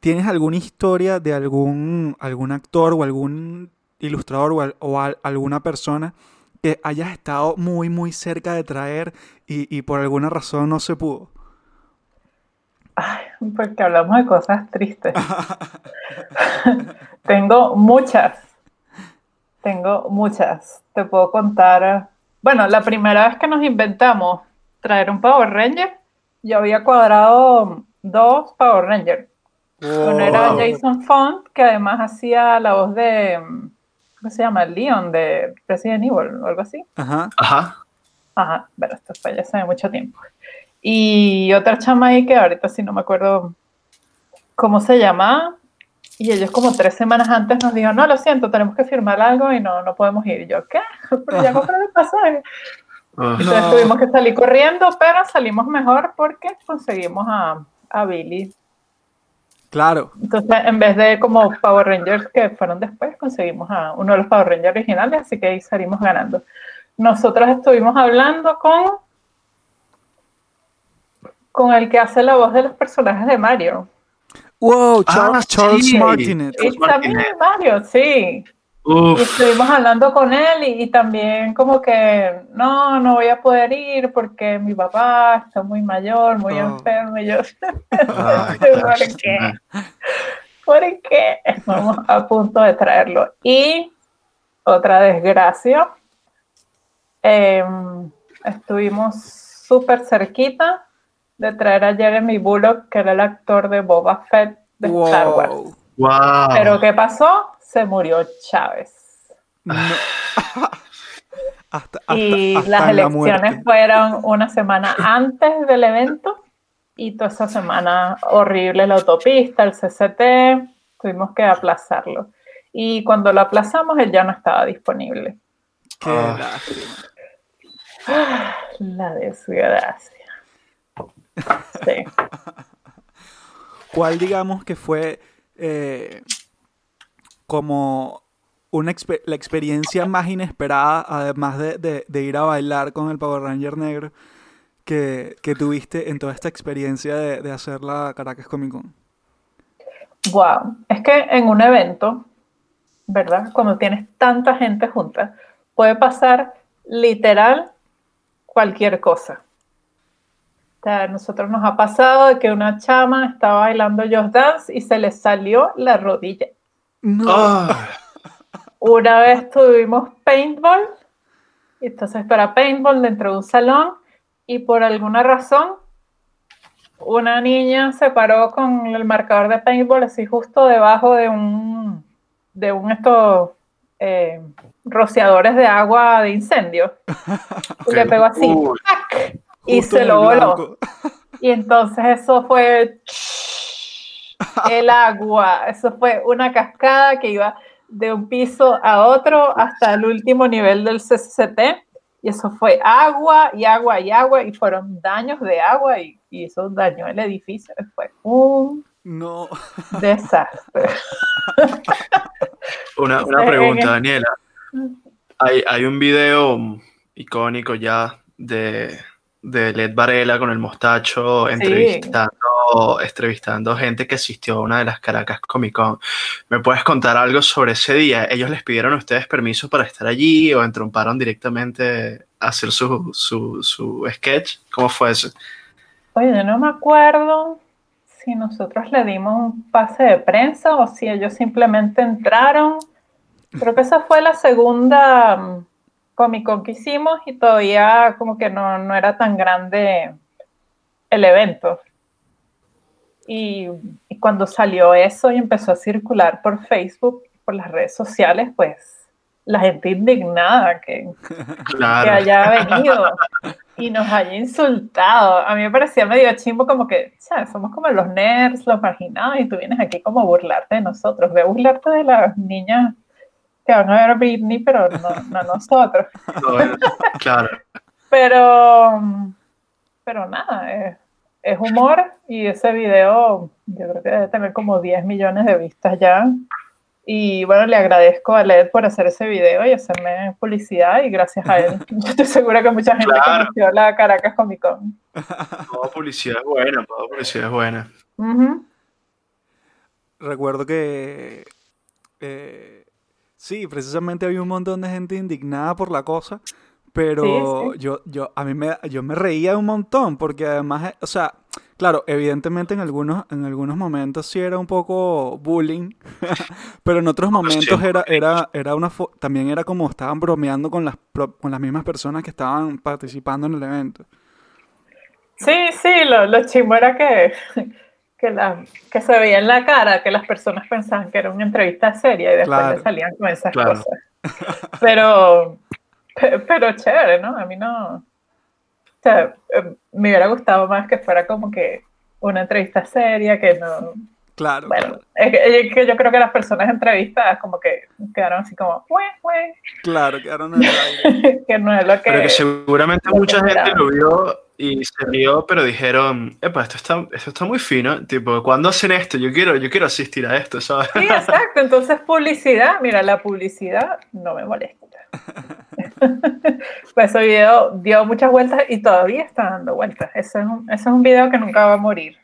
¿tienes alguna historia de algún, algún actor o algún ilustrador o, al- o al- alguna persona que hayas estado muy, muy cerca de traer y, y por alguna razón no se pudo? Ay, porque hablamos de cosas tristes. Tengo muchas. Tengo muchas. Te puedo contar. Bueno, la primera vez que nos inventamos traer un Power Ranger, yo había cuadrado dos Power Rangers. Uno era Wow. Jason Font, que además hacía la voz de, ¿cómo se llama? Leon de Resident Evil o algo así. Ajá. Ajá. Ajá, pero esto fue ya hace mucho tiempo. Y otra chama ahí que ahorita sí no me acuerdo cómo se llama. Y ellos como tres semanas antes nos dijeron, no, lo siento, tenemos que firmar algo y no, no podemos ir. Y yo, ¿qué? Pero ya compré el pasaje. Entonces tuvimos que salir corriendo, pero salimos mejor porque conseguimos a, a Billy. Claro. Entonces, en vez de como Power Rangers que fueron después, conseguimos a uno de los Power Rangers originales, así que ahí salimos ganando. Nosotros estuvimos hablando con con el que hace la voz de los personajes de Mario. Wow, Ah, Charles, Charles sí. Martinet. Charles Y también Martinet. Mario, sí. Y estuvimos hablando con él y, y también como que no, no voy a poder ir porque mi papá está muy mayor, muy Oh. enfermo y yo, ay, ¿por qué? ¿Por qué? Estamos a punto de traerlo. Y otra desgracia, em, estuvimos súper cerquita de traer a Jeremy Bullock, que era el actor de Boba Fett de Star Wars. Wow. Pero ¿qué pasó? Se murió Chávez. No. hasta, hasta, y hasta las la elecciones fueron una semana antes del evento y toda esa semana horrible la autopista, el CCT, tuvimos que aplazarlo. Y cuando lo aplazamos, él ya no estaba disponible. Qué Ah. lástima. La desgracia. Sí. ¿Cuál digamos que fue eh, como una la experiencia más inesperada, además de, de- de ir a bailar con el Power Ranger negro, que, que tuviste en toda esta experiencia de, de hacer la Caracas Comic Con? Wow. Es que en un evento, ¿verdad? Cuando tienes tanta gente junta, puede pasar literal cualquier cosa. Sea, a nosotros nos ha pasado de que una chama estaba bailando Just Dance y se le salió la rodilla. No. Ah, Una vez tuvimos paintball, y entonces para paintball dentro de un salón, y por alguna razón, una niña se paró con el marcador de paintball así justo debajo de un de un estos eh, rociadores de agua de incendio. Y le pegó así. Y se lo voló. Y entonces eso fue el agua, eso fue una cascada que iba de un piso a otro hasta el último nivel del CCCT. Y eso fue agua y agua y agua y fueron daños de agua y, y eso dañó el edificio. Fue un No. desastre. Una, una pregunta, Daniela. Hay, hay un video icónico ya de, de Led Varela con el mostacho entrevistando, entrevistando gente que asistió a una de las Caracas Comic Con. ¿Me puedes contar algo sobre ese día? ¿Ellos les pidieron a ustedes permiso para estar allí o entromparon directamente a hacer su, su, su sketch? ¿Cómo fue eso? Oye, yo no me acuerdo si nosotros le dimos un pase de prensa o si ellos simplemente entraron. Creo que esa fue la segunda Comic Con que hicimos y todavía como que no, no era tan grande el evento. Y, y cuando salió eso y empezó a circular por Facebook, por las redes sociales, pues la gente indignada que, haya venido y nos haya insultado. A mí me parecía medio chimbo como que, ¿sabes? Somos como los nerds, los marginados, y tú vienes aquí como a burlarte de nosotros. Ve a burlarte de las niñas que van a ver a Britney, pero no, no nosotros. No, claro. Pero, pero nada, es, es humor y ese video yo creo que debe tener como 10 millones de vistas ya. Y bueno, le agradezco a Led por hacer ese video y hacerme publicidad y gracias a él yo estoy segura que mucha gente Claro. conoció la Caracas Comic Con. Toda publicidad es buena, toda publicidad es buena. Recuerdo que eh, sí, precisamente había un montón de gente indignada por la cosa, pero Sí, yo, yo, a mí me, yo me reía un montón, porque además, eh, o sea, claro, evidentemente en algunos, en algunos momentos sí era un poco bullying, pero en otros momentos era, era, era una, fo- también era como estaban bromeando con las, pro- con las mismas personas que estaban participando en el evento. Sí, sí, lo, lo chimbo era que, que, la, que se veía en la cara que las personas pensaban que era una entrevista seria y después Claro. le salían con esas Claro. cosas. Pero, pe- pero chévere, ¿no? A mí no. O sea, eh, me hubiera gustado más que fuera como que una entrevista seria, que no. Claro, Bueno, claro, es que, es que yo creo que las personas entrevistadas como que quedaron así como, "Ue, ue", claro, quedaron en el aire. que no es lo que. Pero que seguramente que mucha gente lo vio y se rió, pero dijeron, epa, esto está, esto está muy fino. Tipo, ¿cuándo hacen esto? Yo quiero, yo quiero asistir a esto, ¿sabes? Sí, exacto. Entonces, publicidad, mira, la publicidad no me molesta. pues ese video dio muchas vueltas y todavía está dando vueltas. Ese es un, ese es un video que nunca va a morir.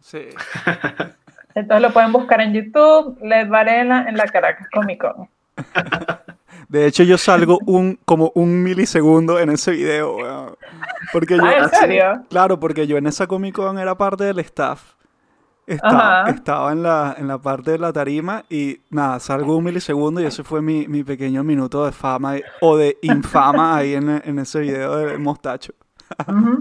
Sí. Entonces lo pueden buscar en YouTube, Led Varela en la Caracas Comic Con. De hecho, yo salgo un, como un milisegundo en ese video, weón. Porque yo, ¿en serio? Claro, porque yo en esa Comic Con era parte del staff. Estaba, estaba en la, en la parte de la tarima y nada, salgo un milisegundo y ese fue mi, mi pequeño minuto de fama o de infama ahí en, en ese video de Mostacho.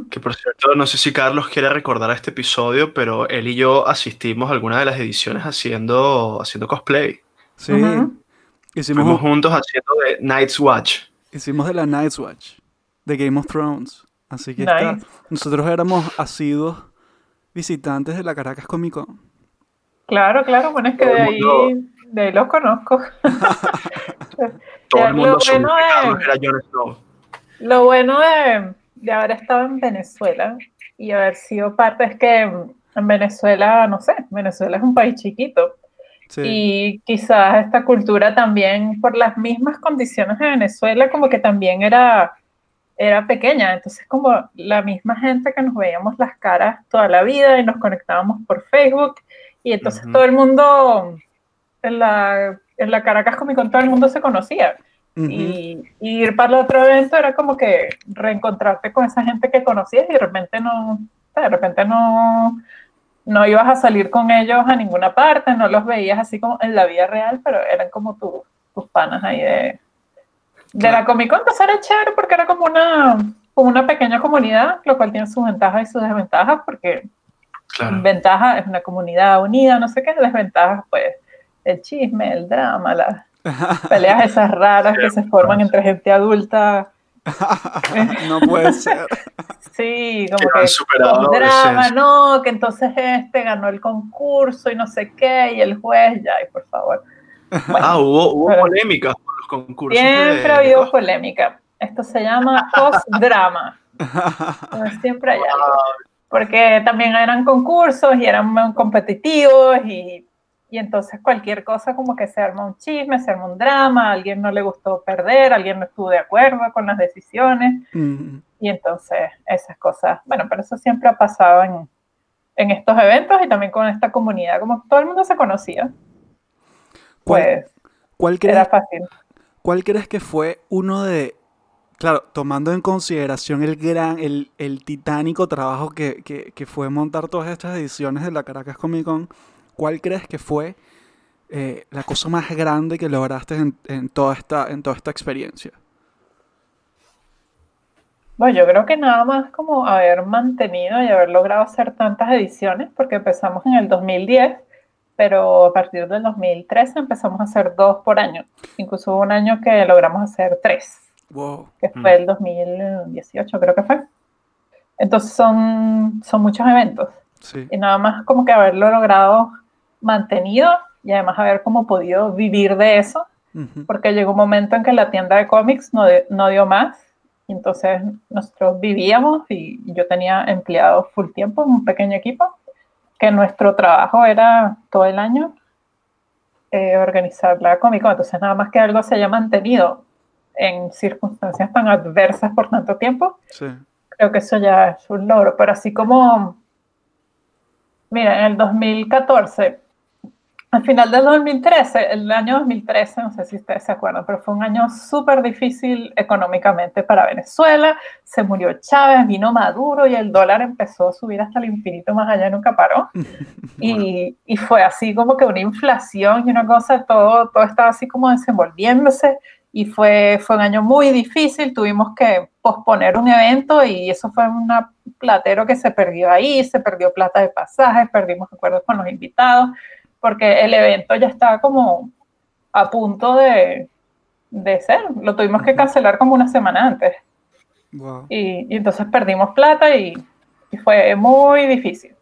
Que por cierto, no sé si Carlos quiere recordar este episodio, pero él y yo asistimos a alguna de las ediciones haciendo, haciendo cosplay. Sí. Hicimos, Fuimos juntos haciendo de Night's Watch. hicimos de la Night's Watch, de Game of Thrones. Así que está- nosotros éramos asiduos visitantes de la Caracas Comic Con. Claro, claro, bueno, es que de ahí, de ahí los conozco. Todo el mundo lo bueno era Jon Snow. Lo bueno de, de haber estado en Venezuela y haber sido parte es que en Venezuela, no sé, Venezuela es un país chiquito Sí. y quizás esta cultura también, por las mismas condiciones de Venezuela, como que también era, era pequeña. Entonces, como la misma gente que nos veíamos las caras toda la vida y nos conectábamos por Facebook y entonces todo el mundo en la, en la Caracas Comic Con, todo el mundo se conocía. Y, y ir para el otro evento era como que reencontrarte con esa gente que conocías y de repente no, de repente no, no ibas a salir con ellos a ninguna parte, no los veías así como en la vida real, pero eran como tu- tus panas ahí de, de la Comic Con. Entonces era chévere porque era como una, como una pequeña comunidad, lo cual tiene sus ventajas y sus desventajas, porque Claro. ventaja es una comunidad unida, no sé qué, desventajas pues el chisme, el drama, las peleas esas raras que se forman entre gente adulta no puede ser. Sí, como Que que la drama, no, que entonces este ganó el concurso y no sé qué, y el juez, ya, y por favor. Bueno, Ah, hubo, hubo con los concursos. de- siempre ha habido polémica. Esto se llama post-drama. Siempre hay algo. Porque también eran concursos y eran competitivos y, y entonces cualquier cosa como que se arma un chisme, se arma un drama, a alguien no le gustó perder, alguien no estuvo de acuerdo con las decisiones. Mm, Y entonces esas cosas, bueno, pero eso siempre ha pasado en, en estos eventos y también con esta comunidad, como todo el mundo se conocía, ¿Cuál, pues cuál crees, fácil. cuál crees que fue uno de, claro, tomando en consideración el gran, el, el titánico trabajo que, que, que fue montar todas estas ediciones de la Caracas Comic Con, ¿cuál crees que fue eh, la cosa más grande que lograste en, en toda esta, en toda esta experiencia? Bueno, yo creo que nada más como haber mantenido y haber logrado hacer tantas ediciones, porque empezamos en el 2010, pero a partir del 2013 empezamos a hacer dos por año. Incluso hubo un año que logramos hacer tres. Wow. que fue el 2018, creo que fue. Entonces son, son muchos eventos Sí. y nada más como que haberlo logrado mantenido y además haber como podido vivir de eso, Ujú. porque llegó un momento en que la tienda de cómics no, de- no dio más y entonces nosotros vivíamos y yo tenía empleados full tiempo, un pequeño equipo, que nuestro trabajo era todo el año eh, organizar la Comic Con, entonces nada más que algo se haya mantenido en circunstancias tan adversas por tanto tiempo, Sí. creo que eso ya es un logro, pero así como, mira, en el 2014, al final del 2013, el año 2013, no sé si ustedes se acuerdan, pero fue un año súper difícil económicamente para Venezuela, se murió Chávez, vino Maduro y el dólar empezó a subir hasta el infinito más allá y nunca paró. Y, y fue así como que una inflación y una cosa, todo, todo estaba así como desenvolviéndose. Y fue, fue un año muy difícil, tuvimos que posponer un evento y eso fue un platero que se perdió ahí, se perdió plata de pasajes, perdimos acuerdos con los invitados, porque el evento ya estaba como a punto de, de ser, lo tuvimos que cancelar como una semana antes Wow. y, y entonces perdimos plata y, y fue muy difícil.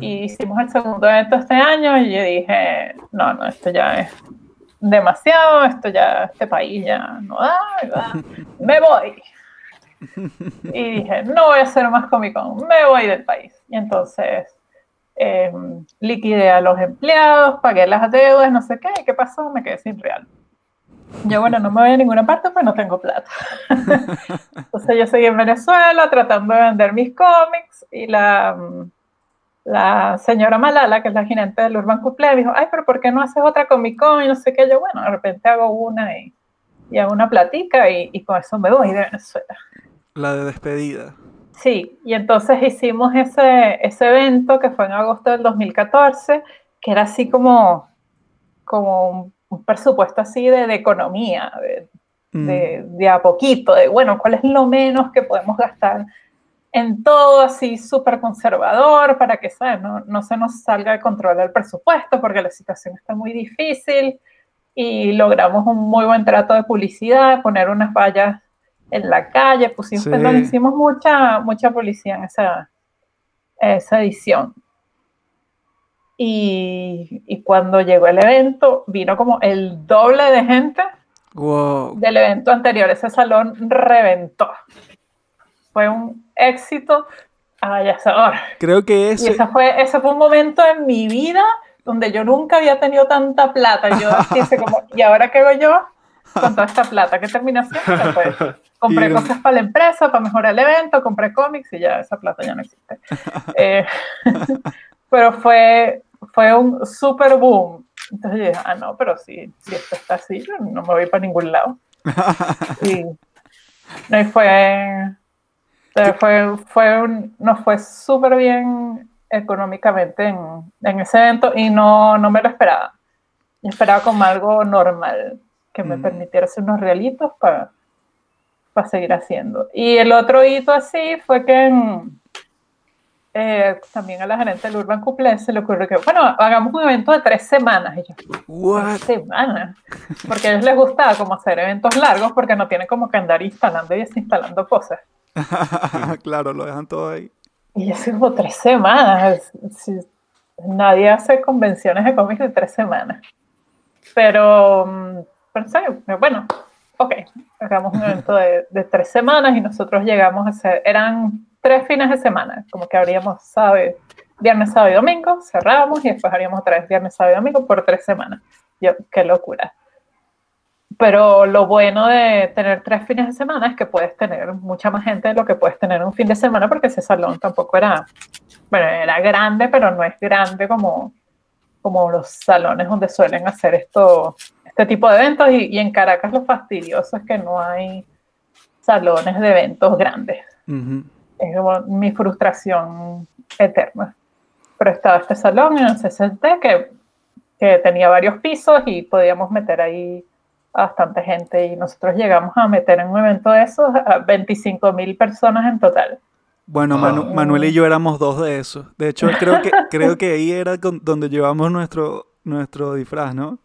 Y hicimos el segundo evento este año y yo dije, no, no, esto ya es demasiado, esto ya, este país ya no da, ya, me voy. Y dije, no voy a hacer más Comic Con, me voy del país. Y entonces eh, liquidé a los empleados, pagué las deudas, no sé qué, ¿y ¿qué pasó? Me quedé sin real. Yo, bueno, no me voy a ninguna parte, pues no tengo plata. Entonces yo seguí en Venezuela tratando de vender mis cómics y la, mm, la señora Malala, que es la gerente del Urban Couple, me dijo, ay, pero ¿por qué no haces otra Comic Con? Y no sé qué. Yo, bueno, de repente hago una y, y hago una platica y, y con eso me voy de Venezuela. La de despedida. Sí, y entonces hicimos ese, ese evento que fue en agosto del 2014, que era así como, como un, un presupuesto así de, de economía, de, Mm. de, de a poquito, de bueno, cuál es lo menos que podemos gastar en todo así súper conservador para que ¿sabes? No, no se nos salga de control el presupuesto porque la situación está muy difícil y logramos un muy buen trato de publicidad, poner unas vallas en la calle, pusimos, Sí. perdón, hicimos mucha, mucha publicidad en esa, esa edición. Y, y cuando llegó el evento, vino como el doble de gente Wow. del evento anterior. Ese salón reventó. Fue un éxito avasallador. Creo que Y ese. ese fue, ese fue un momento en mi vida donde yo nunca había tenido tanta plata. Yo dije como, ¿y ahora qué hago yo con toda esta plata? ¿Qué terminé haciendo? Pues, compré cosas para la empresa, para mejorar el evento, compré cómics y ya esa plata ya no existe. Eh, pero fue, fue un super boom. Entonces yo dije, ah, no, pero si, si esto está así, yo no me voy para ningún lado. Y, no, y fue, fue, fue un- nos fue súper bien económicamente en, en ese evento y no, no me lo esperaba. Yo esperaba como algo normal, que me Mm. permitiera hacer unos realitos para seguir haciendo. Y el otro hito así fue que en, eh, también a la gerente del Urban Couple se le ocurrió que, bueno, hagamos un evento de tres semanas. Y yo, What? tres semanas. Porque a ellos les gustaba como hacer eventos largos porque no tienen como que andar instalando y desinstalando cosas. claro, lo dejan todo ahí. Y yo como tres semanas. Si- nadie hace convenciones de cómics de tres semanas. Pero, sí, bueno, ok, hagamos un evento de, de tres semanas y nosotros llegamos a hacer, eran tres fines de semana, como que abríamos sábado, viernes, sábado y domingo, cerrábamos y después haríamos otra vez viernes, sábado y domingo por tres semanas. Yo, qué locura. Pero lo bueno de tener tres fines de semana es que puedes tener mucha más gente de lo que puedes tener un fin de semana porque ese salón tampoco era, bueno, era grande, pero no es grande como, como los salones donde suelen hacer esto, este tipo de eventos. Y, y en Caracas lo fastidioso es que no hay salones de eventos grandes. Es como mi frustración eterna. Pero estaba este salón en el CCT que, que tenía varios pisos y podíamos meter ahí a bastante gente y nosotros llegamos a meter en un evento de esos a 25 mil personas en total. Bueno, Manu- Ah. Manuel y yo éramos dos de esos. De hecho, creo que, creo que ahí era con- donde llevamos nuestro, nuestro disfraz, ¿no?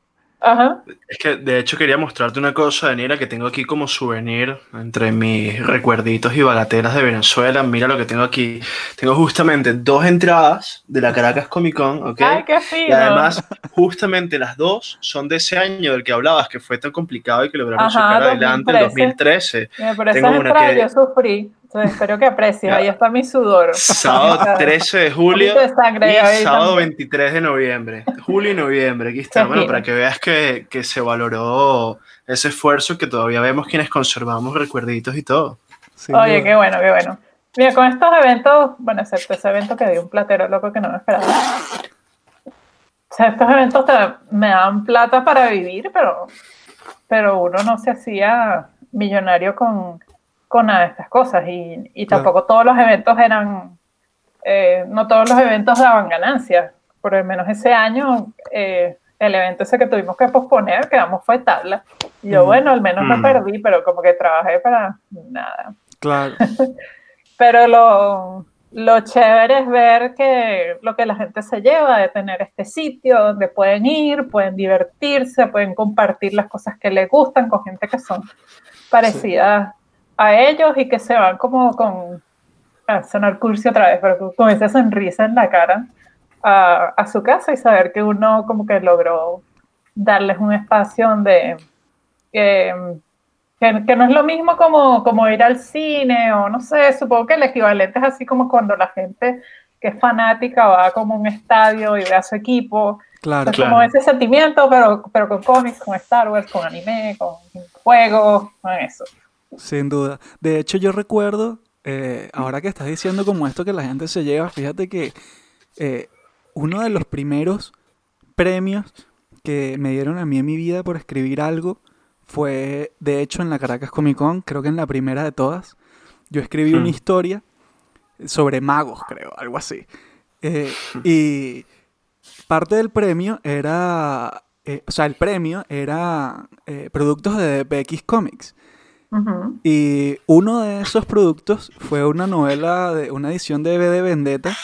Ajá. Es que de hecho quería mostrarte una cosa, Daniela, que tengo aquí como souvenir entre mis recuerditos y bagatelas de Venezuela. Mira lo que tengo aquí. Tengo justamente dos entradas de la Caracas Comic Con, ¿ok? Ay, qué fino. Y además, justamente las dos son de ese año del que hablabas, que fue tan complicado y que lograron Ajá, sacar adelante en 2013. 2013. Mira, Por tengo una que- yo sufrí. Entonces espero que aprecies. Ahí está mi sudor. Sábado 13 de julio de sangre y sábado también. 23 de noviembre. Julio y noviembre, aquí está. Bueno, para que veas que, que se valoró ese esfuerzo que todavía vemos quienes conservamos recuerditos y todo. Sin Oye, duda. qué bueno, qué bueno. Mira, con estos eventos, bueno, excepto ese evento que dio un platero loco que no me esperaba. O sea, estos eventos te- me dan plata para vivir, pero, pero uno no se hacía millonario con, con nada de estas cosas. Y, y Claro. tampoco todos los eventos eran, eh, no todos los eventos daban ganancias. Por lo menos ese año, eh, el evento ese que tuvimos que posponer, quedamos fue tabla. Y yo, Ujú. bueno, al menos no Mm. perdí, pero como que trabajé para nada. Claro. Pero lo, lo chévere es ver que lo que la gente se lleva de tener este sitio donde pueden ir, pueden divertirse, pueden compartir las cosas que les gustan con gente que son parecidas a ellos y que se van como con, a sonar cursi otra vez, pero con esa sonrisa en la cara a, a su casa y saber que uno como que logró darles un espacio donde... eh, que, que no es lo mismo como, como ir al cine o no sé, supongo que el equivalente es así como cuando la gente que es fanática va como a un estadio y ve a su equipo. Claro. Es como Claro. ese sentimiento, pero, pero con cómics, con Star Wars, con anime, con juegos, con eso. Sin duda. De hecho, yo recuerdo, eh, ahora que estás diciendo como esto que la gente se lleva, fíjate que eh, uno de los primeros premios que me dieron a mí en mi vida por escribir algo fue, de hecho, en la Caracas Comic Con, creo que en la primera de todas. Yo escribí una Hmm. historia sobre magos, creo, algo así. Eh, y parte del premio era, eh, o sea, el premio era eh, productos de BX Comics. Y uno de esos productos fue una novela de una edición de B de Vendetta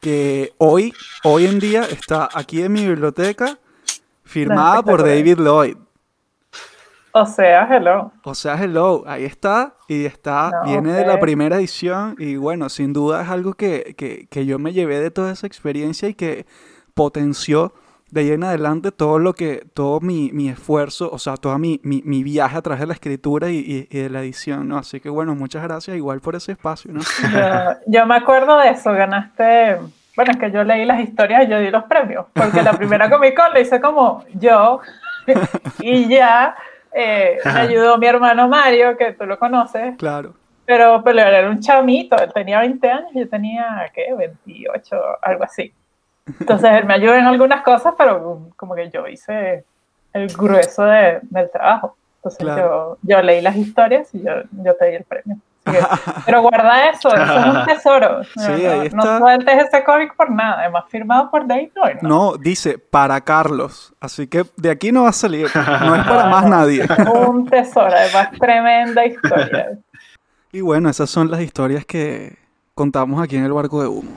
que hoy, hoy en día está aquí en mi biblioteca firmada por. David Lloyd. O sea, hello. O sea, hello, ahí está y está, No, viene de la primera edición y bueno, sin duda es algo que, que, que yo me llevé de toda esa experiencia y que potenció de ahí en adelante todo lo que, todo mi, mi esfuerzo, o sea, todo mi, mi, mi viaje a través de la escritura y, y- y de la edición, ¿no? Así que bueno, muchas gracias igual por ese espacio, ¿no? Yo, yo me acuerdo de eso, ganaste. Bueno, es que yo leí las historias y yo di los premios, porque la primera Comic Con la hice como yo y ya eh, me ayudó mi hermano Mario, que tú lo conoces, Claro. pero, pero era un chamito, él tenía 20 años, yo tenía, ¿qué? 28, algo así. Entonces él me ayudó en algunas cosas, pero como que yo hice el grueso de- del trabajo. Entonces Claro. yo, yo leí las historias y yo, yo te di el premio. Que- pero guarda eso, eso es un tesoro. Sí, no, ahí no sueltes ese cómic por nada, además firmado por Dave Lloyd, ¿no? No, dice para Carlos, así que de aquí no va a salir, no es para más nadie. Un tesoro, además tremenda historia. Y bueno, esas son las historias que contamos aquí en el barco de humo.